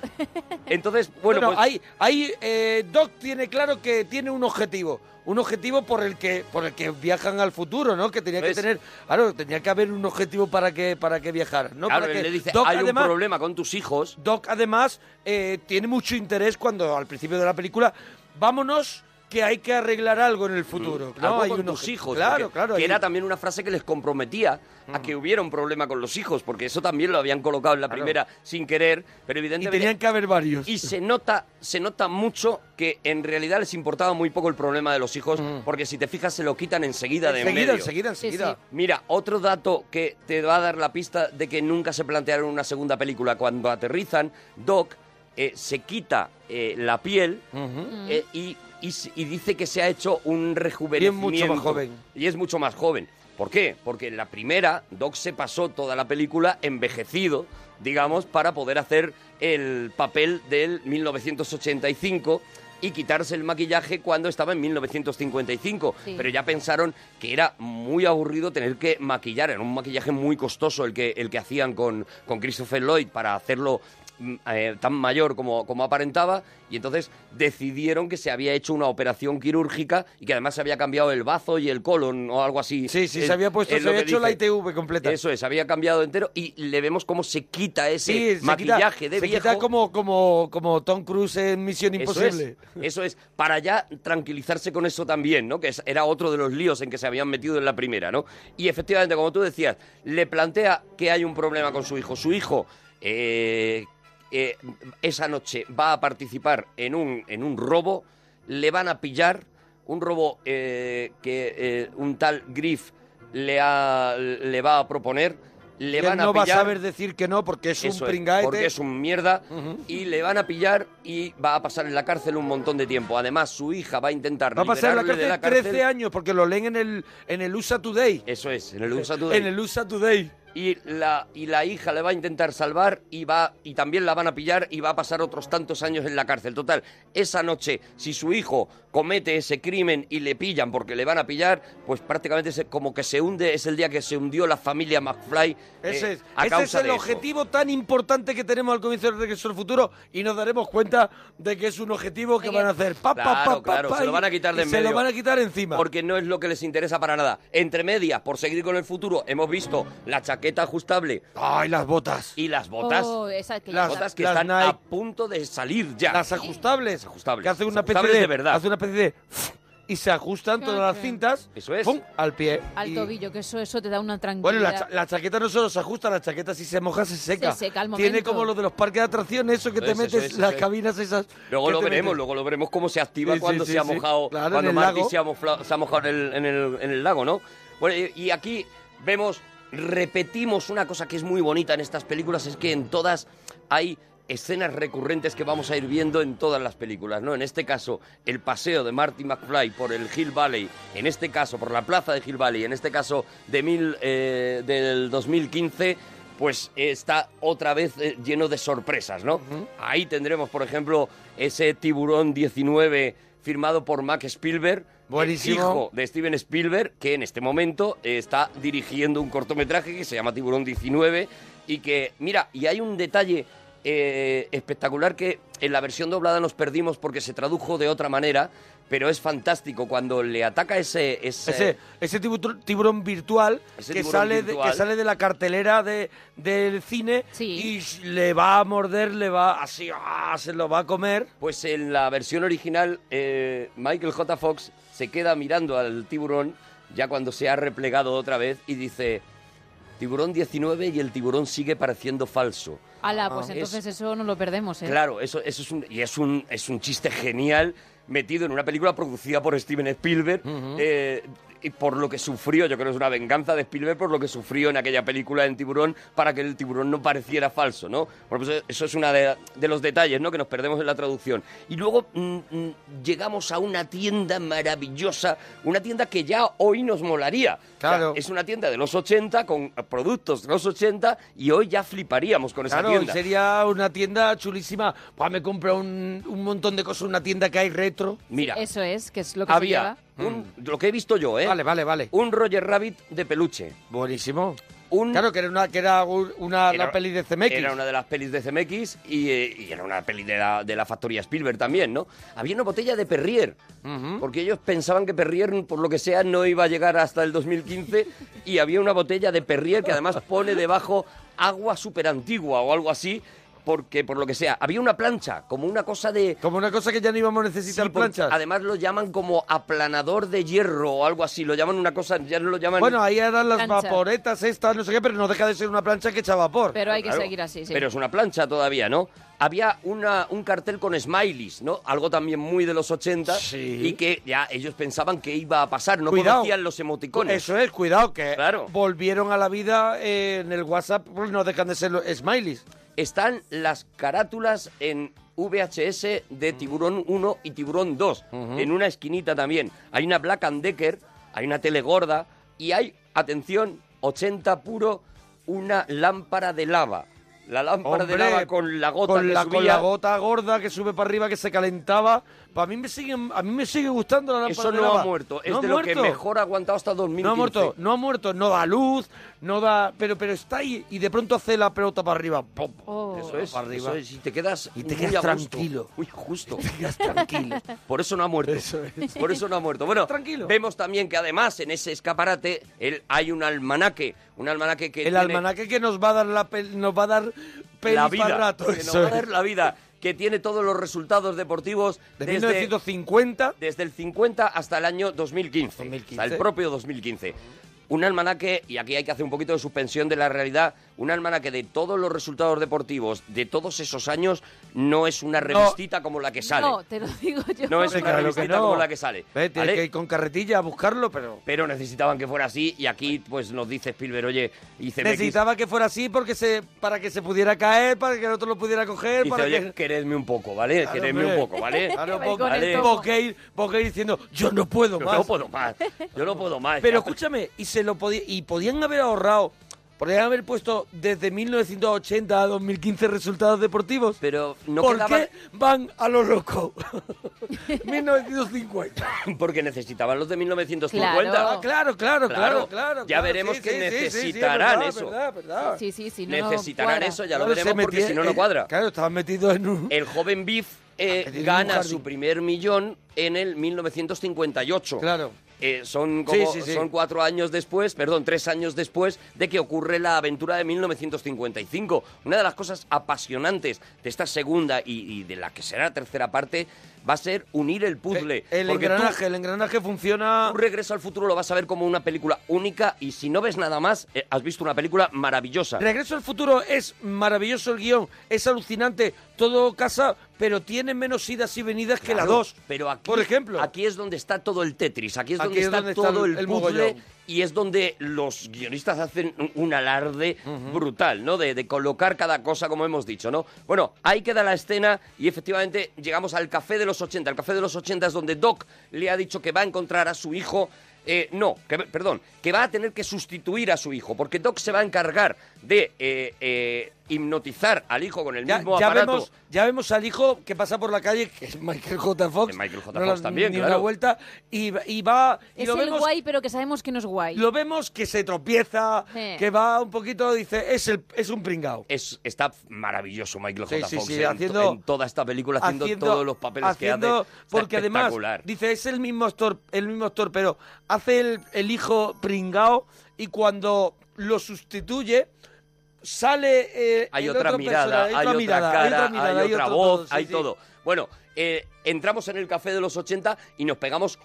Entonces, bueno, bueno, pues, ahí, ahí eh, Doc tiene claro que tiene un objetivo, un objetivo por el que por el que viajan al futuro, ¿no? Que tenía ¿Ves? que tener, claro, tenía que haber un objetivo para que para que viajaran, ¿no? claro, para él que le dice, Doc, hay además, un problema con tus hijos. Doc además eh, tiene mucho interés cuando al principio de la película vámonos que hay que arreglar algo en el futuro, ¿no? Mm. algo hay con tus hijos. claro, porque- claro, Que hay- era también una frase que les comprometía a que hubiera un problema con los hijos, porque eso también lo habían colocado en la Claro. primera sin querer, pero y evidentemente... tenían que haber varios. Y se nota, se nota mucho que en realidad les importaba muy poco el problema de los hijos, porque si te fijas se lo quitan enseguida de en enseguida, medio. enseguida, Sí, enseguida. sí. Mira, otro dato que te va a dar la pista de que nunca se plantearon una segunda película. Cuando aterrizan, Doc eh, se quita eh, la piel eh, y, y y dice que se ha hecho un rejuvenecimiento. mucho más joven. Y es mucho más joven. ¿Por qué? Porque en la primera, Doc se pasó toda la película envejecido, digamos, para poder hacer el papel del 1985 y quitarse el maquillaje cuando estaba en 1955. Sí. Pero ya pensaron que era muy aburrido tener que maquillar. Era un maquillaje muy costoso el que, el que hacían con, con Christopher Lloyd para hacerlo eh, tan mayor como, como aparentaba y entonces decidieron que se había hecho una operación quirúrgica y que además se había cambiado el bazo y el colon o algo así. Sí, sí, Es- se había puesto, es se había hecho la. ITV completa. Eso es, había cambiado entero y le vemos cómo se quita ese Sí, se quita- maquillaje de se viejo. quita como, como, como Tom Cruise en Misión Eso Imposible. es, eso es, para ya tranquilizarse con eso también, ¿no? Que era otro de los líos en que se habían metido en la primera, ¿no? Y efectivamente, como tú decías, le plantea que hay un problema con su hijo. Su hijo eh, eh, esa noche va a participar en un, en un robo, le van a pillar, un robo eh, que eh, un tal Griff le, ha- le va a proponer le Y él van a no va a pillar. saber decir que no porque es Eso un es, pringaete. porque es un mierda y le van a pillar y va a pasar en la cárcel un montón de tiempo. Además, su hija va a intentar Va a pasar en la cárcel, de la cárcel. 13 años porque lo leen en el, en el USA Today. Eso es, en el USA Today. En el USA Today. Y la, y la hija le va a intentar salvar y va y también la van a pillar y va a pasar otros tantos años en la cárcel. Total, esa noche, si su hijo comete ese crimen y le pillan porque le van a pillar, pues prácticamente se- como que se hunde, es el día que se hundió la familia McFly. eh, Ese es, a ese causa es el de eso. objetivo tan importante que tenemos al comienzo del Regreso al Futuro y nos daremos cuenta de que es un objetivo que van a hacer. Pa, Claro, pa, pa, claro, se lo van a quitar de en Se lo medio. van a quitar encima. Porque no es lo que les interesa para nada. Entre medias, por seguir con el futuro, hemos visto la chaqueta ajustable ¡Ay, las botas! y las botas. Oh, esa que ya Las botas que las están Nike. a punto de salir ya. Las ajustables. ajustables. Que hacen una especie de, de verdad. Hace una especie de... Y se ajustan todas las cintas. Eso es. ¡pum! al pie. Al Y- tobillo, que eso, eso te da una tranquilidad. Bueno, la, cha- la chaqueta no solo se ajusta, la chaqueta si se moja se seca. Se seca al Tiene momento. como lo de los parques de atracciones, eso que Eso te es, metes, eso es, eso las cabinas esas. Luego lo veremos, metes. luego lo veremos cómo se activa Sí, cuando sí, se ha sí. mojado, Claro, cuando Marty lago. se ha, mofla- se ha mojado en el, en el- en el lago, ¿no? Bueno, y, y aquí vemos, repetimos una cosa que es muy bonita en estas películas, es que en todas hay escenas recurrentes que vamos a ir viendo en todas las películas, ¿no? En este caso, el paseo de Marty McFly por el Hill Valley, en este caso, por la plaza de Hill Valley, en este caso de mil, eh, del 2015, pues está otra vez eh, lleno de sorpresas, ¿no? Ahí tendremos, por ejemplo, ese tiburón 19 firmado por Mac Spielberg, Buenísimo. hijo de Steven Spielberg, que en este momento está dirigiendo un cortometraje que se llama Tiburón 19 y que, mira, y hay un detalle eh, espectacular que en la versión doblada nos perdimos porque se tradujo de otra manera, pero es fantástico cuando le ataca ese... ese, Ese, ese tibu- tiburón virtual, Ese que, tiburón sale De, que sale de la cartelera de, del cine Sí. y le va a morder, le va así, ¡ah! se lo va a comer. Pues en la versión original, eh, Michael J. Fox se queda mirando al tiburón ya cuando se ha replegado otra vez y dice, tiburón 19 y el tiburón sigue pareciendo falso. Ala, pues Ah. entonces Es- eso no lo perdemos, ¿eh? Claro, eso, eso es un, y es un, es un chiste genial metido en una película producida por Steven Spielberg. eh, y por lo que sufrió, yo creo que es una venganza de Spielberg por lo que sufrió en aquella película en Tiburón para que el tiburón no pareciera falso, ¿no? Bueno, pues eso es uno de, de los detalles, ¿no? Que nos perdemos en la traducción. Y luego mm, mm, llegamos a una tienda maravillosa, una tienda que ya hoy nos molaría. O sea, Claro. es una tienda de los 80 con productos de los 80 y hoy ya fliparíamos con esa Claro, tienda. sería una tienda chulísima. Pues me compra un, un montón de cosas, una tienda que hay retro. Mira, Eso es, que es lo que se había lleva. Un, lo que he visto yo, ¿eh? Vale, vale, vale. Un Roger Rabbit de peluche. Buenísimo. Un, Claro, que era una, que era un- una Era- la peli de CMX. Era una de las pelis de CMX y, eh, y era una peli de la, de la factoría Spielberg también, ¿no? Había una botella de Perrier, porque ellos pensaban que Perrier, por lo que sea, no iba a llegar hasta el 2015 y había una botella de Perrier que además pone debajo agua súper antigua o algo así, porque por lo que sea, había una plancha, como una cosa de... Como una cosa que ya no íbamos a Sí, necesitar porque planchas. Además lo llaman como aplanador de hierro o algo así, lo llaman una cosa, ya no lo llaman... Bueno, ahí eran las Plancha. vaporetas estas, no sé qué, pero no deja de ser una plancha que echa vapor. Pero hay que Claro, seguir así, sí. Pero es una plancha todavía, ¿no? Había una, un cartel con smileys, ¿no? Algo también muy de los 80 Sí. y que ya ellos pensaban que iba a pasar, no Cuidado. conocían los emoticones. Eso es, cuidado, que Claro. volvieron a la vida eh, en el WhatsApp, pues no dejan de ser los smileys. Están las carátulas en VHS de Tiburón 1 y Tiburón 2, en una esquinita también. Hay una Black and Decker, hay una tele gorda y hay, atención, 80 puro, una lámpara de lava. La lámpara de lava con la gota con que la, subía. con la gota gorda que sube para arriba, que se calentaba. Para mí me sigue, a mí me sigue gustando la lámpara Eso de no lava. ha muerto, es No de lo que mejor ha aguantado hasta 2015. No ha muerto, no ha muerto, no da luz, no da, pero pero está ahí y de pronto hace la pelota para arriba. ¡pum! Oh. Eso es, Para arriba. eso es, y te quedas Y te muy quedas a tranquilo. Muy justo. Te quedas tranquilo. Por eso no ha muerto. Eso es. Por eso no ha muerto. Bueno, Tranquilo. vemos también que además en ese escaparate el- hay un almanaque, un almanaque que El tiene almanaque que nos va a dar la pel- nos va a dar peli la para vida, rato. que nos va a dar la vida, que tiene todos los resultados deportivos De desde, 1950 desde el 50 hasta el año 2015, 2015. hasta el propio 2015. un almanaque, y aquí hay que hacer un poquito de suspensión de la realidad, un almanaque de todos los resultados deportivos de todos esos años no es una revistita como la que sale. No, te lo digo yo. No es una Claro revistita no. como la que sale. Ve, tienes ¿vale? que ir con carretilla a buscarlo, pero... Pero necesitaban que fuera así y aquí pues nos dice Spielberg, oye, y CMX Necesitaba que fuera así porque se, para que se pudiera caer, para que el otro lo pudiera coger, dice, para oye, que... queredme un poco, ¿vale? Claro, queredme un poco, ¿vale? Claro, vos- que ir, vos que ir diciendo, yo no puedo Yo más. no puedo más. Yo no puedo más. Pero Ya. escúchame, y se lo podía, y podían haber ahorrado, podían haber puesto desde 1980 a 2015 resultados deportivos. Pero no ¿Por quedaba- qué van a lo loco? 1950. Porque necesitaban los de 1950. Claro. Ah, claro, claro, claro, claro. Ya claro, veremos sí, que sí, sí, sí, sí, es necesitarán verdad, eso. verdad, verdad. Sí, sí, sí. No, no Necesitarán cuadra. eso, ya lo Claro, se veremos, porque metía- si no, no eh, cuadra. Claro, estaban metidos en un... El joven Biff eh, metido en un gana jardín. su primer millón en el 1958. Claro. Eh, son, como, Sí, sí, sí. son cuatro años después, perdón, tres años después de que ocurre la aventura de 1955. Una de las cosas apasionantes de esta segunda y, y de la que será la tercera parte va a ser unir el puzzle. El Porque tú- engranaje, el engranaje funciona... Tú Regreso al futuro lo vas a ver como una película única y si no ves nada más, eh, has visto una película maravillosa. Regreso al futuro es maravilloso el guion, es alucinante, todo casa, pero tiene menos idas y venidas que la Claro, 2. Pero aquí, por ejemplo. aquí es donde está todo el Tetris, aquí es Aquí donde es está donde está todo el- el, el puzzle mogollón. y es donde los guionistas hacen un- un alarde brutal, ¿no? De, de colocar cada cosa, como hemos dicho, ¿no? Bueno, ahí queda la escena y efectivamente llegamos al café de los 80. El café de los 80 es donde Doc le ha dicho que va a encontrar a su hijo. eh, no, que, perdón, que va a tener que sustituir a su hijo, porque Doc se va a encargar de eh, eh, hipnotizar al hijo con el Ya, mismo ya aparato. vemos, ya vemos al hijo que pasa por la calle, que es Michael J. Fox. De Michael J. no Fox le- también, ni claro. una vuelta. Y, y va. Y Es lo el vemos, guay, pero que sabemos que no es guay. lo vemos que se tropieza, Sí. que va un poquito, dice, es, el, es un pringao. es, está maravilloso Michael Sí, J. sí, Fox sí, en, haciendo- en toda esta película haciendo, haciendo- todos los papeles haciendo- que hace. Porque además dice es el mismo actor el mismo actor pero hace el, el hijo pringao y cuando lo sustituye sale eh, hay otra mirada, hay otra mirada, cara, hay otra, mirada, hay otra otro voz, todo, sí, hay sí. todo. Bueno, eh, entramos en el café de los 80 y nos pegamos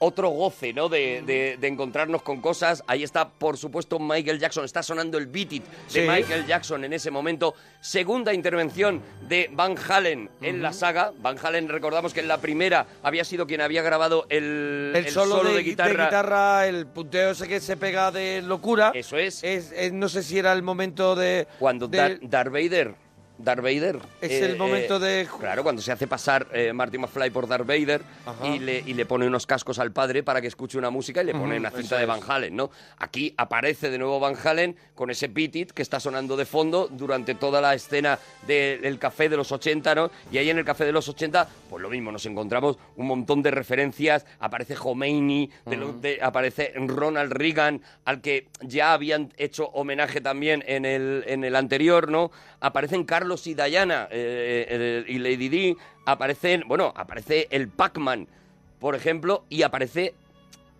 otro goce, ¿no? De, de- de encontrarnos con cosas. Ahí está, por supuesto, Michael Jackson. Está sonando el Beat It de Sí. Michael Jackson en ese momento. Segunda intervención de Van Halen en la saga. Van Halen, recordamos que en la primera había sido quien había grabado el, el, solo, de, de guitarra. guitarra. el punteo ese que se pega de locura Eso es. es, es- no sé si era el momento de Cuando de- Dar- Darth Vader. Darth Vader. Es eh, el momento eh, de- Claro, cuando se hace pasar eh, Marty McFly por Darth Vader y le, y le pone unos cascos al padre para que escuche una música y le pone una cinta de. Van Halen, ¿no? Aquí aparece de nuevo Van Halen con ese beat it que está sonando de fondo durante toda la escena del café de los 80, ¿no? Y ahí en el café de los 80, pues lo mismo, nos encontramos un montón de referencias. Aparece Khomeini, de lo- de- aparece Ronald Reagan, al que ya habían hecho homenaje también en el, en el anterior, ¿no? Aparecen Carlos y Diana eh, eh, y Lady Di, aparecen, bueno, aparece el Pac-Man, por ejemplo, y aparece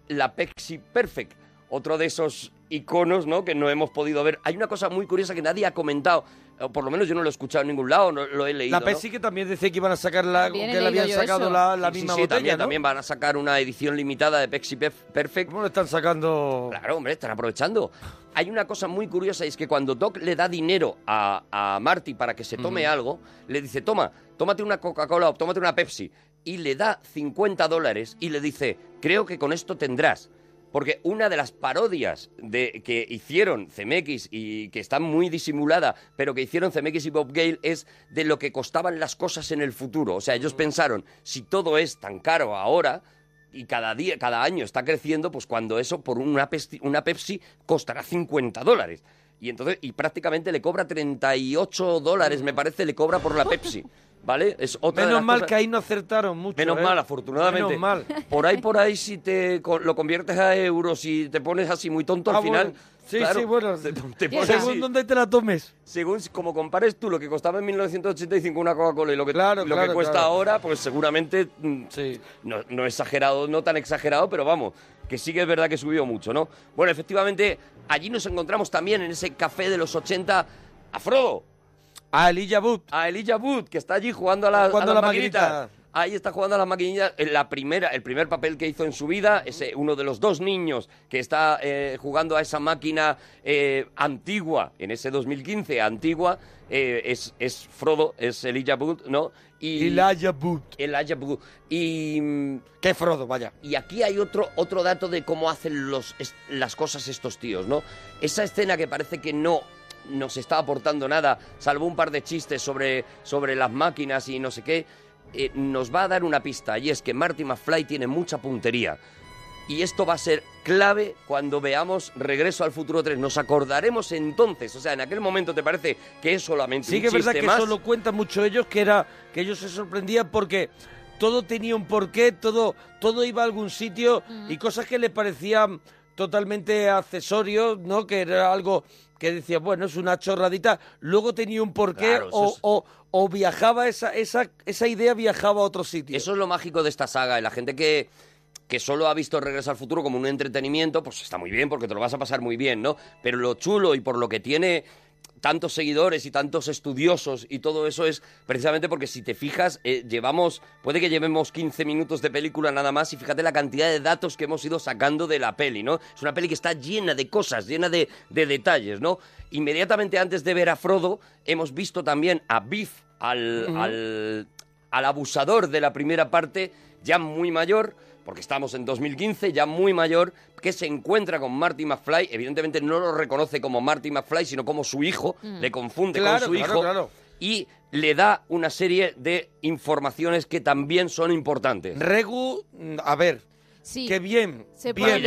la Pepsi Perfect, otro de esos iconos, ¿no? Que no hemos podido ver. Hay una cosa muy curiosa que nadie ha comentado, o por lo menos yo no lo he escuchado en ningún lado, no lo he leído. la ¿no? Pepsi que también decía que iban a sacar la También que le habían sacado eso. la, la Sí, sí, misma sí, botella también, ¿no? también van a sacar una edición limitada de Pepsi Perfect. ¿Cómo lo están sacando? Claro, hombre, están aprovechando. Hay una cosa muy curiosa, y es que cuando Doc le da dinero a, a Marty para que se tome algo, le dice, toma, tómate una Coca-Cola o tómate una Pepsi. Y le da 50 dólares y le dice, creo que con esto tendrás. Porque una de las parodias de, que hicieron CMX y que está muy disimulada, pero que hicieron CMX y Bob Gale es de lo que costaban las cosas en el futuro. O sea, ellos pensaron, si todo es tan caro ahora, y cada día, cada año está creciendo, pues cuando eso por una Pepsi, una Pepsi costará 50 dólares. Y entonces, y prácticamente le cobra 38 dólares, me parece, le cobra por la Pepsi. ¿Vale? Es otra de Menos las mal cosas- que ahí no acertaron mucho. Menos ¿eh? mal, afortunadamente. Menos mal. Por ahí, por ahí, si te co- lo conviertes a euros y te pones así muy tonto Ah, al final. bueno. Sí, claro, sí, bueno. Te, te Según así. donde te la tomes. Según como compares tú lo que costaba en 1985 una Coca-Cola y lo que, Claro, lo claro, que cuesta claro. ahora, pues seguramente mm, Sí. no, no exagerado, no tan exagerado, pero vamos, que sí que es verdad que subió mucho, ¿no? Bueno, efectivamente, allí nos encontramos también en ese café de los 80 a Frodo, A Elijah Wood. a Elijah Wood, que está allí jugando a la, Jugando a la maquinita. maquinita. Ahí está jugando a las maquinillas. La primera, el primer papel que hizo en su vida, es eh, uno de los dos niños que está eh, jugando a esa máquina eh, antigua, en ese 2015, antigua, eh, es, es Frodo, es Elijah Wood, ¿no? Y, Elijah Wood. Elijah Wood. Y... mm, Qué Frodo, vaya. y aquí hay otro, otro dato de cómo hacen los, es- las cosas estos tíos, ¿no? Esa escena que parece que no nos está aportando nada, salvo un par de chistes sobre, sobre las máquinas y no sé qué, eh, nos va a dar una pista, y es que Marty McFly tiene mucha puntería. Y esto va a ser clave cuando veamos Regreso al Futuro 3. Nos acordaremos entonces. O sea, en aquel momento te parece que es solamente Sí un que es verdad que más. eso lo cuentan mucho ellos, que era que ellos se sorprendían porque todo tenía un porqué, todo, todo iba a algún sitio y cosas que le parecían totalmente accesorios, ¿no? Que era algo que decía, bueno, es una chorradita, luego tenía un porqué Claro, o, es- o, o viajaba, esa, esa, esa idea viajaba a otro sitio. Eso es lo mágico de esta saga. Y la gente que, que solo ha visto Regreso al Futuro como un entretenimiento, pues está muy bien, porque te lo vas a pasar muy bien, ¿no? Pero lo chulo y por lo que tiene tantos seguidores y tantos estudiosos y todo eso es precisamente porque si te fijas, eh, llevamos, puede que llevemos 15 minutos de película nada más y fíjate la cantidad de datos que hemos ido sacando de la peli, ¿no? Es una peli que está llena de cosas, llena de, de detalles, ¿no? Inmediatamente antes de ver a Frodo, hemos visto también a Biff, al, al abusador de la primera parte, ya muy mayor, porque estamos en 2015, ya muy mayor, que se encuentra con Marty McFly. Evidentemente no lo reconoce como Marty McFly, sino como su hijo, Mm. le confunde Claro, con su claro, hijo. claro. Y le da una serie de informaciones que también son importantes. Regu, a ver, Sí. qué bien, por bien.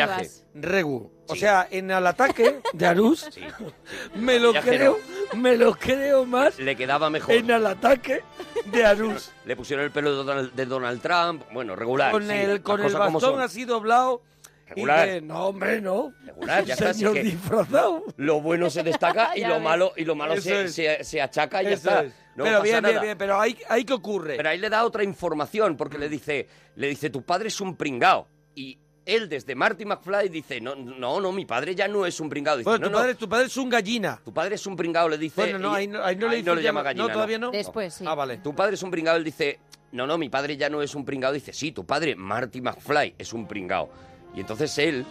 Regu. O sea, en el ataque de Arús, Sí. me lo creo, me lo creo más Le quedaba mejor. en el ataque de Arús. Le pusieron el pelo de Donald, de Donald Trump. Bueno, regular. con el, con el bastón así doblado. Regular. Y que, no, hombre, no. Regular, ya está, Señor que- disfrazado. Lo bueno se destaca y Ya lo malo, y lo malo se, se- se achaca y ya Eso está. es. No pero bien, bien, bien. Pero ahí, ahí qué ocurre. Pero ahí le da otra información, porque le dice, le dice, tu padre es un pringao. Y él, desde Marty McFly, dice, no, no, no, mi padre ya no es un pringao. Dice, Bueno, no, tu, no, padre, tu padre es un gallina. tu padre es un pringao, le dice. Bueno, no, y- ahí no, ahí no le, dice no le llama gallina. No, todavía no. Después, sí. Ah, vale. Tu padre es un pringao, él dice, no, no, mi padre ya no es un pringao. Dice, sí, tu padre, Marty McFly, es un pringao. Y entonces él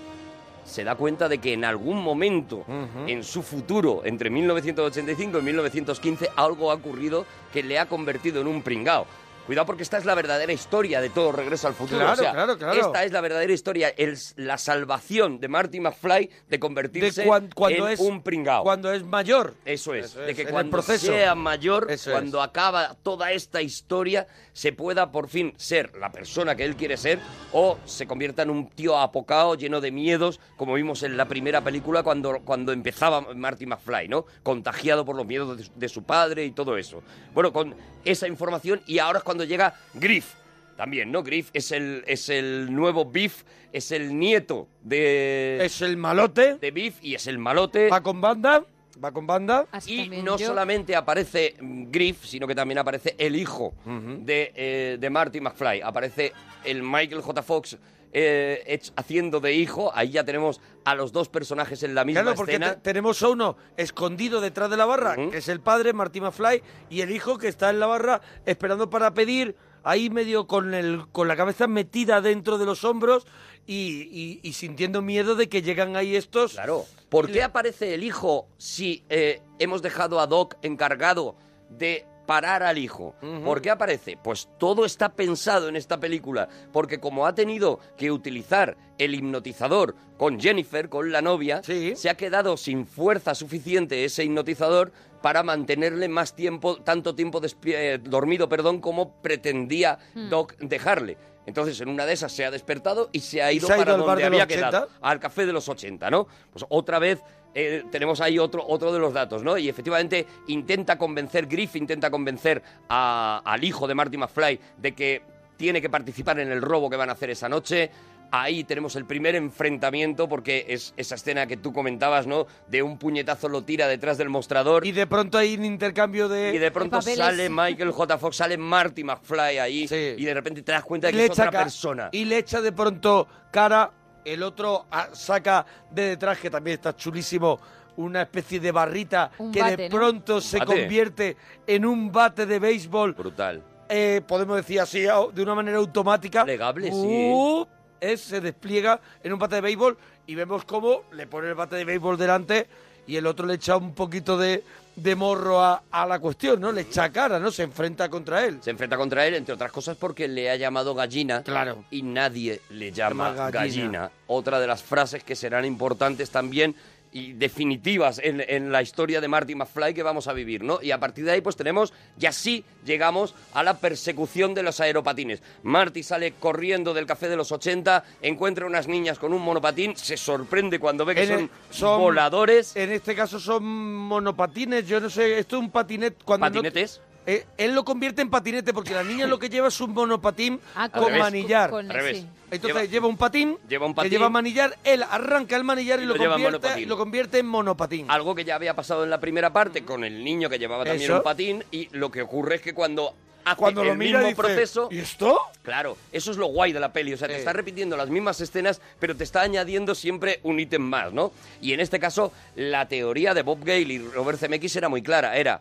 se da cuenta de que en algún momento en su futuro, entre 1985 y 1915, algo ha ocurrido que le ha convertido en un pringao. Cuidado porque esta es la verdadera historia de todo Regreso al Futuro. Claro, o sea, claro, claro. Esta es la verdadera historia, el- la salvación de Marty McFly de De convertirse cuan- cuando en es, un pringao. Cuando es mayor. Eso es, Eso de que cuando proceso. sea mayor, Eso es. cuando acaba toda esta historia, se pueda por fin ser la persona que él quiere ser o se convierta en un tío apocado, lleno de miedos, como vimos en la primera película cuando, cuando empezaba Marty McFly, ¿no? Contagiado por los miedos de, de su padre y todo eso. Bueno, con esa información y ahora es cuando llega Griff. También, ¿no? Griff es el, es el nuevo Biff, es el nieto de, Es el malote. de Biff y es el malote. Va con banda. Va con banda. Así Y también no yo. solamente aparece Griff, sino que también aparece el hijo de, eh, de Marty McFly. Aparece el Michael J. Fox eh, haciendo de hijo. Ahí ya tenemos a los dos personajes en la misma Claro, porque escena. tenemos a uno escondido detrás de la barra, que es el padre, Martín McFly, y el hijo que está en la barra esperando para pedir, ahí medio con, el, con la cabeza metida dentro de los hombros y, y- y sintiendo miedo de que llegan ahí estos. Claro. ¿Por qué aparece el hijo si eh, hemos dejado a Doc encargado de parar al hijo? ¿Por qué aparece? Pues todo está pensado en esta película, porque como ha tenido que utilizar el hipnotizador con Jennifer, con la novia, Sí. se ha quedado sin fuerza suficiente ese hipnotizador para mantenerle más tiempo, tanto tiempo eh, dormido, perdón, como pretendía Doc dejarle. Entonces, en una de esas se ha despertado y se ha ido se ha ido para bar donde había quedado 80. al café de los 80, ¿no? Pues otra vez eh, tenemos ahí otro, otro de los datos, ¿no? Y efectivamente intenta convencer, Griff intenta convencer a- al hijo de Marty McFly de que tiene que participar en el robo que van a hacer esa noche. Ahí tenemos el primer enfrentamiento porque es esa escena que tú comentabas, ¿no? De un puñetazo lo tira detrás del mostrador Y de pronto hay un intercambio de... y de pronto sale Michael J. Fox, sale Marty McFly ahí Sí. y de repente te das cuenta de que le es otra ca- persona. Y le echa de pronto cara, el otro ah, saca de detrás, que también está chulísimo, una especie de barrita Un que bate, de ¿no? pronto se bate. convierte en un bate de béisbol Brutal. eh, podemos decir así, de una manera automática. Plegable, sí. ¡uh! es, se despliega en un bate de béisbol y vemos cómo le pone el bate de béisbol delante y el otro le echa un poquito de, de morro a, a la cuestión, ¿no? Le echa cara, ¿no? Se enfrenta contra él. Se enfrenta contra él, entre otras cosas, porque le ha llamado gallina. Claro. Y nadie le llama Llama gallina. gallina. Otra de las frases que serán importantes también y definitivas en, en la historia de Marty McFly que vamos a vivir, ¿no? Y a partir de ahí, pues tenemos, y así llegamos a la persecución de los aeropatines. Marty sale corriendo del café de los 80, encuentra unas niñas con un monopatín, se sorprende cuando ve que el- son, voladores. En este caso son monopatines, yo no sé, esto es un patinete. Cuando no- ¿Patinetes? Eh, él lo convierte en patinete porque la niña lo que lleva es un monopatín Ah, con revés. manillar. Con- sí. Entonces lleva, un patín, lleva un que patín. lleva manillar, él arranca el manillar y, Y lo, lo convierte, lo convierte en monopatín. Algo que ya había pasado en la primera parte con el niño que llevaba también Eso. un patín y lo que ocurre es que cuando hace Cuando lo el mira mismo dice, proceso, ¿y esto? claro, eso es lo guay de la peli, o sea, te está repitiendo las mismas escenas, pero te está añadiendo siempre un ítem más, ¿no? Y en este caso, la teoría de Bob Gale y Robert Zemeckis era muy clara, era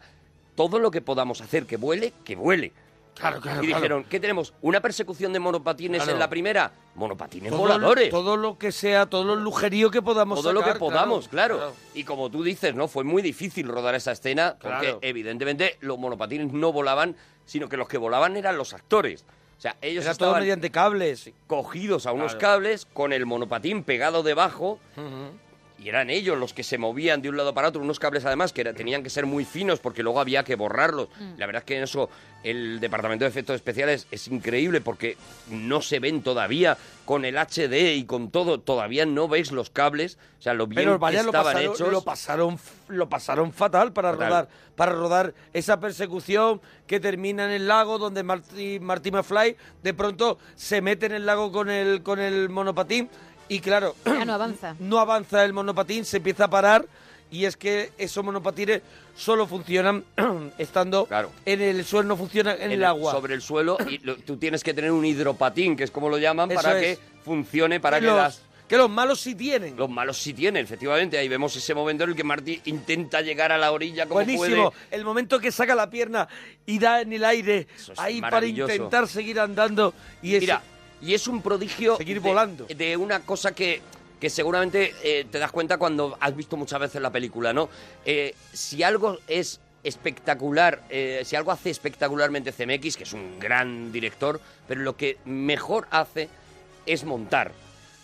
todo lo que podamos hacer que vuele, que vuele. Claro, claro, y claro. dijeron, ¿qué tenemos? ¿Una persecución de monopatines Claro. en la primera? Monopatines Todo, voladores. todo lo que sea, todo lo lujerío que podamos todo lo que podamos, claro, claro. Y como tú dices, ¿no? Fue muy difícil rodar esa escena porque evidentemente los monopatines no volaban, sino que los que volaban eran los actores. O sea, ellos Era todo mediante cables. cogidos a unos cables con el monopatín pegado debajo y eran ellos los que se movían de un lado para otro, unos cables además que era- tenían que ser muy finos porque luego había que borrarlos. La verdad es que en eso el departamento de efectos especiales es increíble porque no se ven todavía con el HD y con todo, todavía no veis los cables, o sea, lo bien Pero vaya, que lo estaban pasaron, hechos. lo pasaron, lo pasaron fatal para Fatal. rodar, para rodar esa persecución que termina en el lago donde Marty, Marty McFly de pronto se mete en el lago con el, con el monopatín y claro, Ya no avanza. no avanza el monopatín, se empieza a parar y es que esos monopatines solo funcionan estando Claro. en el suelo, no funcionan en, en el agua. sobre el suelo y lo- tú tienes que tener un hidropatín, que es como lo llaman, Eso para es. que funcione, para que, que los, las que los malos sí tienen. Los malos sí tienen, efectivamente. Ahí vemos ese momento en el que Marty intenta llegar a la orilla como Buenísimo. puede. El momento que saca la pierna y da en el aire es ahí para intentar seguir andando y es Mira, y es un prodigio Seguir de, volando. de una cosa que, que seguramente eh, te das cuenta cuando has visto muchas veces la película, ¿no? Eh, si algo es espectacular, eh, si algo hace espectacularmente CMX, que es un gran director, pero lo que mejor hace es montar.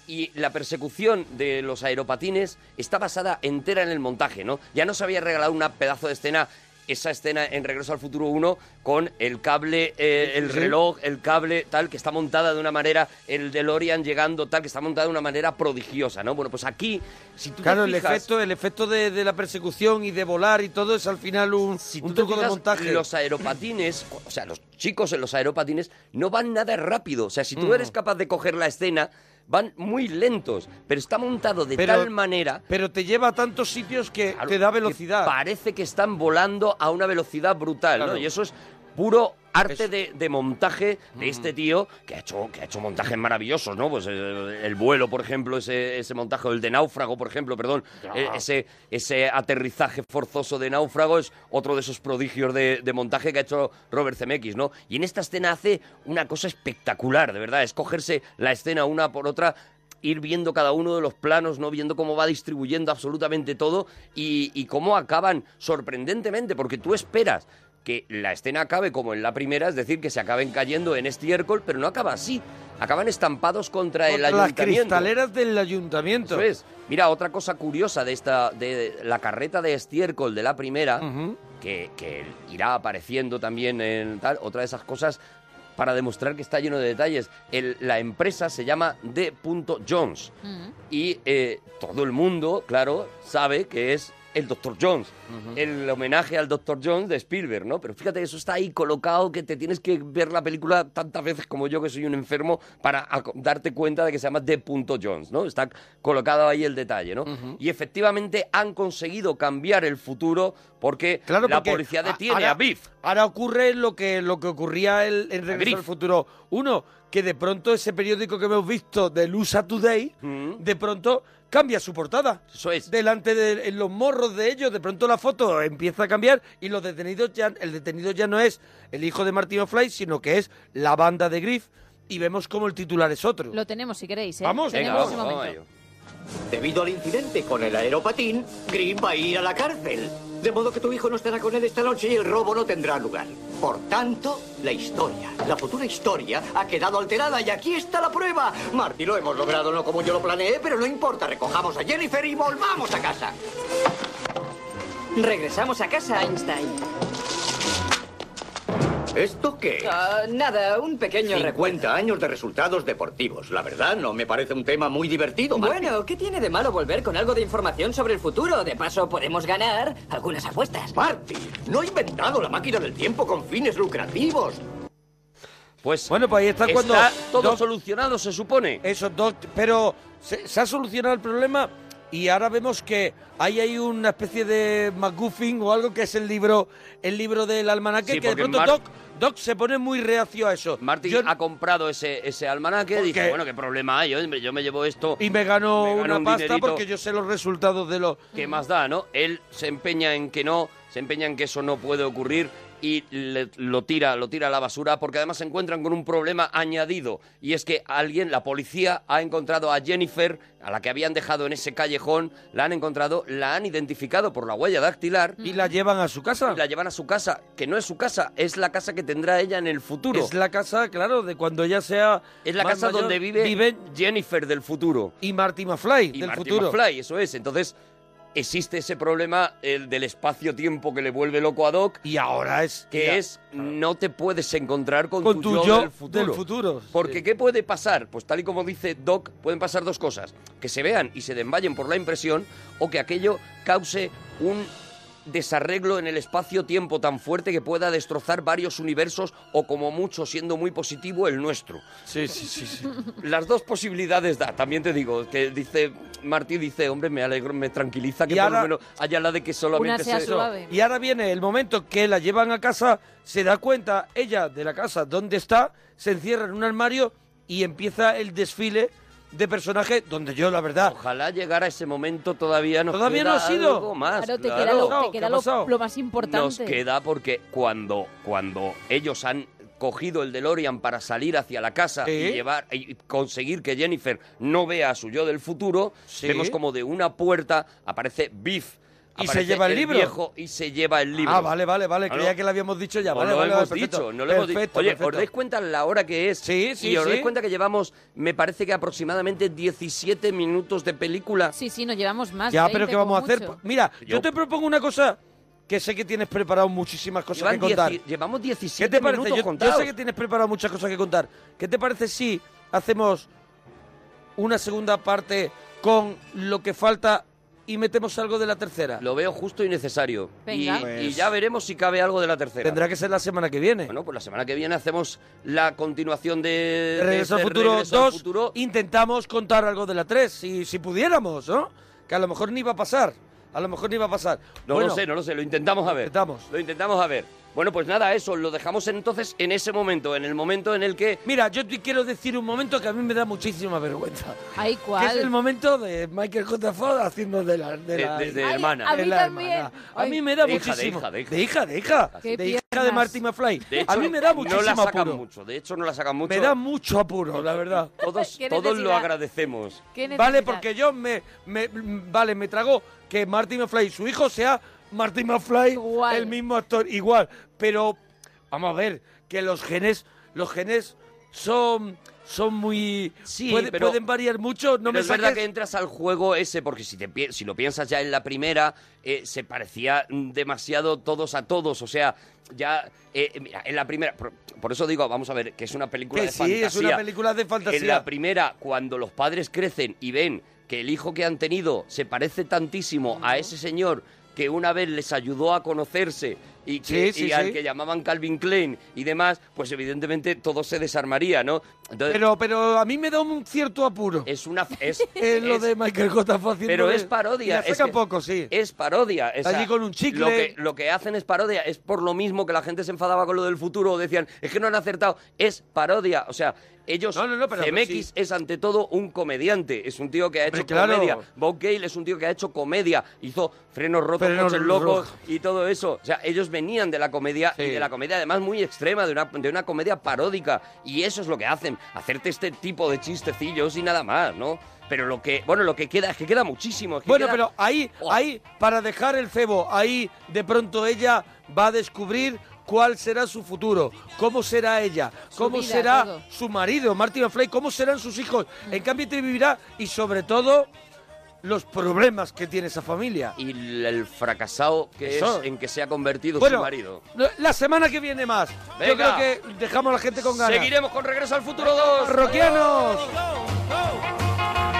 Y la persecución de los aeropatines está basada entera en el montaje, ¿no? Ya nos había regalado una pedazo de escena, esa escena en Regreso al Futuro 1, con el cable, eh, el Sí. reloj, el cable, tal, que está montada de una manera, el DeLorean llegando, tal, que está montada de una manera prodigiosa, ¿no? Bueno, pues aquí, si tú Claro, te el fijas, efecto, el efecto de, de la persecución y de volar y todo es al final un, si un truco de montaje. Los aeropatines, o sea, los chicos en los aeropatines no van nada rápido. O sea, si tú Mm. eres capaz de coger la escena, van muy lentos. Pero está montado de Pero- tal manera Pero te lleva a tantos sitios que Claro, te da que velocidad. Parece que están volando a una velocidad brutal, Claro. ¿no? Y eso es puro arte Es- de, de montaje de este tío que ha hecho que ha hecho montajes maravillosos, ¿no? Pues el, el vuelo, por ejemplo, ese, ese montaje, el de náufrago, por ejemplo, perdón, eh, ese, ese aterrizaje forzoso de náufrago es otro de esos prodigios de, de montaje que ha hecho Robert Zemeckis, ¿no? Y en esta escena hace una cosa espectacular, de verdad, es cogerse la escena una por otra ir viendo cada uno de los planos, no viendo cómo va distribuyendo absolutamente todo y, y cómo acaban sorprendentemente, porque tú esperas que la escena acabe como en la primera, es decir, que se acaben cayendo en estiércol, pero no acaba así. Acaban estampados contra, el Contra las ayuntamiento. cristaleras del ayuntamiento. Eso es. Mira, otra cosa curiosa de esta, de la carreta de estiércol de la primera, que, que irá apareciendo también en tal, otra de esas cosas para demostrar que está lleno de detalles. El- la empresa se llama D. Jones y eh, todo el mundo, claro, sabe que es el Dr. Jones, el homenaje al Dr. Jones de Spielberg, ¿no? Pero fíjate, eso está ahí colocado que te tienes que ver la película tantas veces como yo que soy un enfermo para darte cuenta de que se llama D. Jones, ¿no? Está colocado ahí el detalle, ¿no? Y efectivamente han conseguido cambiar el futuro porque Claro, la porque policía detiene ahora- a Biff. Ahora ocurre lo que, lo que ocurría el- en Regreso al Futuro 1, que de pronto ese periódico que hemos visto del USA Today, de pronto cambia su portada. Mm. Eso es. Delante de en los morros de ellos, de pronto la foto empieza a cambiar y los detenidos ya, el detenido ya no es el hijo de Martin O'Fly, sino que es la banda de Griff y vemos como el titular es otro. Lo tenemos si queréis, ¿eh? Vamos, Venga, tenemos vamos, ese vamos momento. a ello. Debido al incidente con el aeropatín, Green va a ir a la cárcel. De modo que tu hijo no estará con él esta noche y el robo no tendrá lugar. Por tanto, la historia, la futura historia, ha quedado alterada y aquí está la prueba. Marty, lo hemos logrado no como yo lo planeé, pero no importa. Recojamos a Jennifer y volvamos a casa. Regresamos a casa, Einstein. ¿Esto qué? Ah, nada, un pequeño recuerdo. 50 años de resultados deportivos. La verdad, no me parece un tema muy divertido. Bueno, ¿qué tiene de malo volver con algo de información sobre el futuro? De paso, podemos ganar algunas apuestas. Marty, no he inventado la máquina del tiempo con fines lucrativos. Pues Bueno, pues ahí está cuando todo Doc- solucionado, se supone. Eso, Doc, pero se, se ha solucionado el problema y ahora vemos que ahí hay una especie de McGuffin o algo que es el libro el libro del almanaque Sí, que de pronto Mar- Doc, Doc se pone muy reacio a eso. Martin Yo- ha comprado ese, ese almanaque, ¿Por dice, bueno, ¿qué problema hay? Hombre, yo me llevo esto, y me gano una un pasta dinerito. porque yo sé los resultados de los... ¿qué más da, no? Él se empeña en que no, se empeña en que eso no puede ocurrir y le- lo tira, lo tira a la basura porque además se encuentran con un problema añadido y es que alguien, la policía, ha encontrado a Jennifer, a la que habían dejado en ese callejón, la han encontrado, la han identificado por la huella dactilar Y la llevan a su casa. y la llevan a su casa, que no es su casa, es la casa que tendrá ella en el futuro. Es la casa, claro, de cuando ella sea Es la casa mayor, donde vive, viven Jennifer del futuro. y Marty McFly Y del Marty futuro. McFly, eso es. Entonces, existe ese problema el del espacio-tiempo que le vuelve loco a Doc, Y ahora es que ya- es no te puedes encontrar con, con tu, tu yo, yo del futuro. futuro. Porque Sí. ¿qué puede pasar? Pues tal y como dice Doc, pueden pasar dos cosas. Que se vean y se desmayen por la impresión o que aquello cause un desarreglo en el espacio-tiempo tan fuerte que pueda destrozar varios universos o como mucho, siendo muy positivo, el nuestro. Sí, sí, sí, sí. Las dos posibilidades da, también te digo, que dice, Martí dice, hombre, me alegro, me tranquiliza que Y por ahora- lo menos haya la de que solamente Una sea se... suave. Y ahora viene el momento que la llevan a casa, se da cuenta ella de la casa donde está, se encierra en un armario y empieza el desfile de personajes donde yo, la verdad, Ojalá llegara ese momento todavía nos Todavía queda no ha sido. algo más. Claro, te claro. queda, lo, más importante. Nos queda porque cuando, cuando ellos han cogido el DeLorean para salir hacia la casa y llevar y conseguir que Jennifer no vea a su yo del futuro, Sí. vemos como de una puerta aparece Biff Y se lleva el libro. viejo y se lleva el libro. Ah, vale, vale, vale. Creía que lo habíamos dicho ya. No Vale, lo vale, hemos perfecto. dicho, no lo hemos dicho. Oye, perfecto. ¿os dais cuenta la hora que es? Sí, sí, Y os sí. dais cuenta que llevamos, me parece que aproximadamente 17 minutos de película. Sí, sí, nos llevamos más. Ya, 20 pero ¿qué vamos a hacer? mucho. Mira, yo, Yo- te propongo una cosa que sé que tienes preparado muchísimas cosas Llevan que contar. dieci- llevamos 17 ¿Qué te parece? minutos Yo, yo contados. sé que tienes preparado muchas cosas que contar. ¿Qué te parece si hacemos una segunda parte con lo que falta y metemos algo de la tercera? Lo veo justo y necesario. Venga. Y, Pues- y ya veremos si cabe algo de la tercera. Tendrá que ser la semana que viene. Bueno, pues la semana que viene hacemos la continuación de, de Regreso al este futuro Regreso al 2. Futuro. Intentamos contar algo de la 3, si, si pudiéramos, ¿no? Que a lo mejor ni va a pasar. A lo mejor ni va a pasar. No Bueno, lo sé, no lo sé, lo intentamos a ver. Intentamos. Lo intentamos a ver. Bueno, pues nada, eso, lo dejamos entonces en ese momento, en el momento en el que... Mira, yo te quiero decir un momento que a mí me da muchísima vergüenza. Ay, Que ¿cuál? es el momento de Michael J. Fox haciendo de la... De, De- la- de- de Ay, hermana. a de mí la también. hermana. A mí me da De hija, de muchísimo... hija, de hija. de hija, de hija. De hija de. Marty McFly. De hecho, a mí me da no la muchísimo sacan apuro. mucho, de hecho no la sacan mucho. Me da mucho apuro, la verdad. Todos, todos lo agradecemos. ¿Qué Vale, porque yo me, me- Vale, me trago que Marty McFly, su hijo, sea Marty McFly, Igual. el mismo actor, igual. Pero, vamos a ver, que los genes... Los genes son... Son muy... Sí, puede- pero- pueden variar mucho. No Pero me es verdad que entras al juego ese, porque si, te, pi- si lo piensas ya en la primera, eh, se parecía demasiado todos a todos. O sea, ya eh, mira, en la primera. Por, por eso digo, vamos a ver, que es una película Que de sí, fantasía. es una película de fantasía. En la primera, cuando los padres crecen y ven que el hijo que han tenido se parece tantísimo a ese señor que una vez les ayudó a conocerse y, que, Sí, sí, y al sí. que llamaban Calvin Klein y demás, pues evidentemente todo se desarmaría, ¿no? Entonces, Pero, pero a mí me da un cierto apuro. es una... Es, Es lo de Michael J. fue haciendo pero es parodia. es que poco, sí. Es parodia. o sea, Allí con un chicle. Lo que, lo que hacen es parodia. Es por lo mismo que la gente se enfadaba con lo del futuro o decían, es que no han acertado. Es parodia. O sea, ellos... No, no, no, pero- CMX sí. es ante todo un comediante. Es un tío que ha hecho claro. comedia. Bob Gale es un tío que ha hecho comedia. Hizo Frenos Rotos, Frenos Coches Locos Rojos. y todo eso. O sea, ellos venían de la comedia y de la comedia además muy extrema, de una, de una comedia paródica. Y eso es lo que hacen. Hacerte este tipo de chistecillos y nada más, ¿no? Pero lo que, bueno, lo que queda es que queda muchísimo. es que Bueno, queda- pero ahí, Oh. ahí, para dejar el cebo, ahí de pronto ella va a descubrir cuál será su futuro, cómo será ella, Su cómo vida, será todo. su marido, Martin McFly, cómo serán sus hijos, en qué ambiente vivirá y sobre todo los problemas que tiene esa familia. y el fracasado que Eso. es en que se ha convertido Bueno, su marido. la semana que viene más. Yo Venga. creo que dejamos a la gente con ganas. Seguiremos con Regreso al Futuro 2. Parroquianos. go.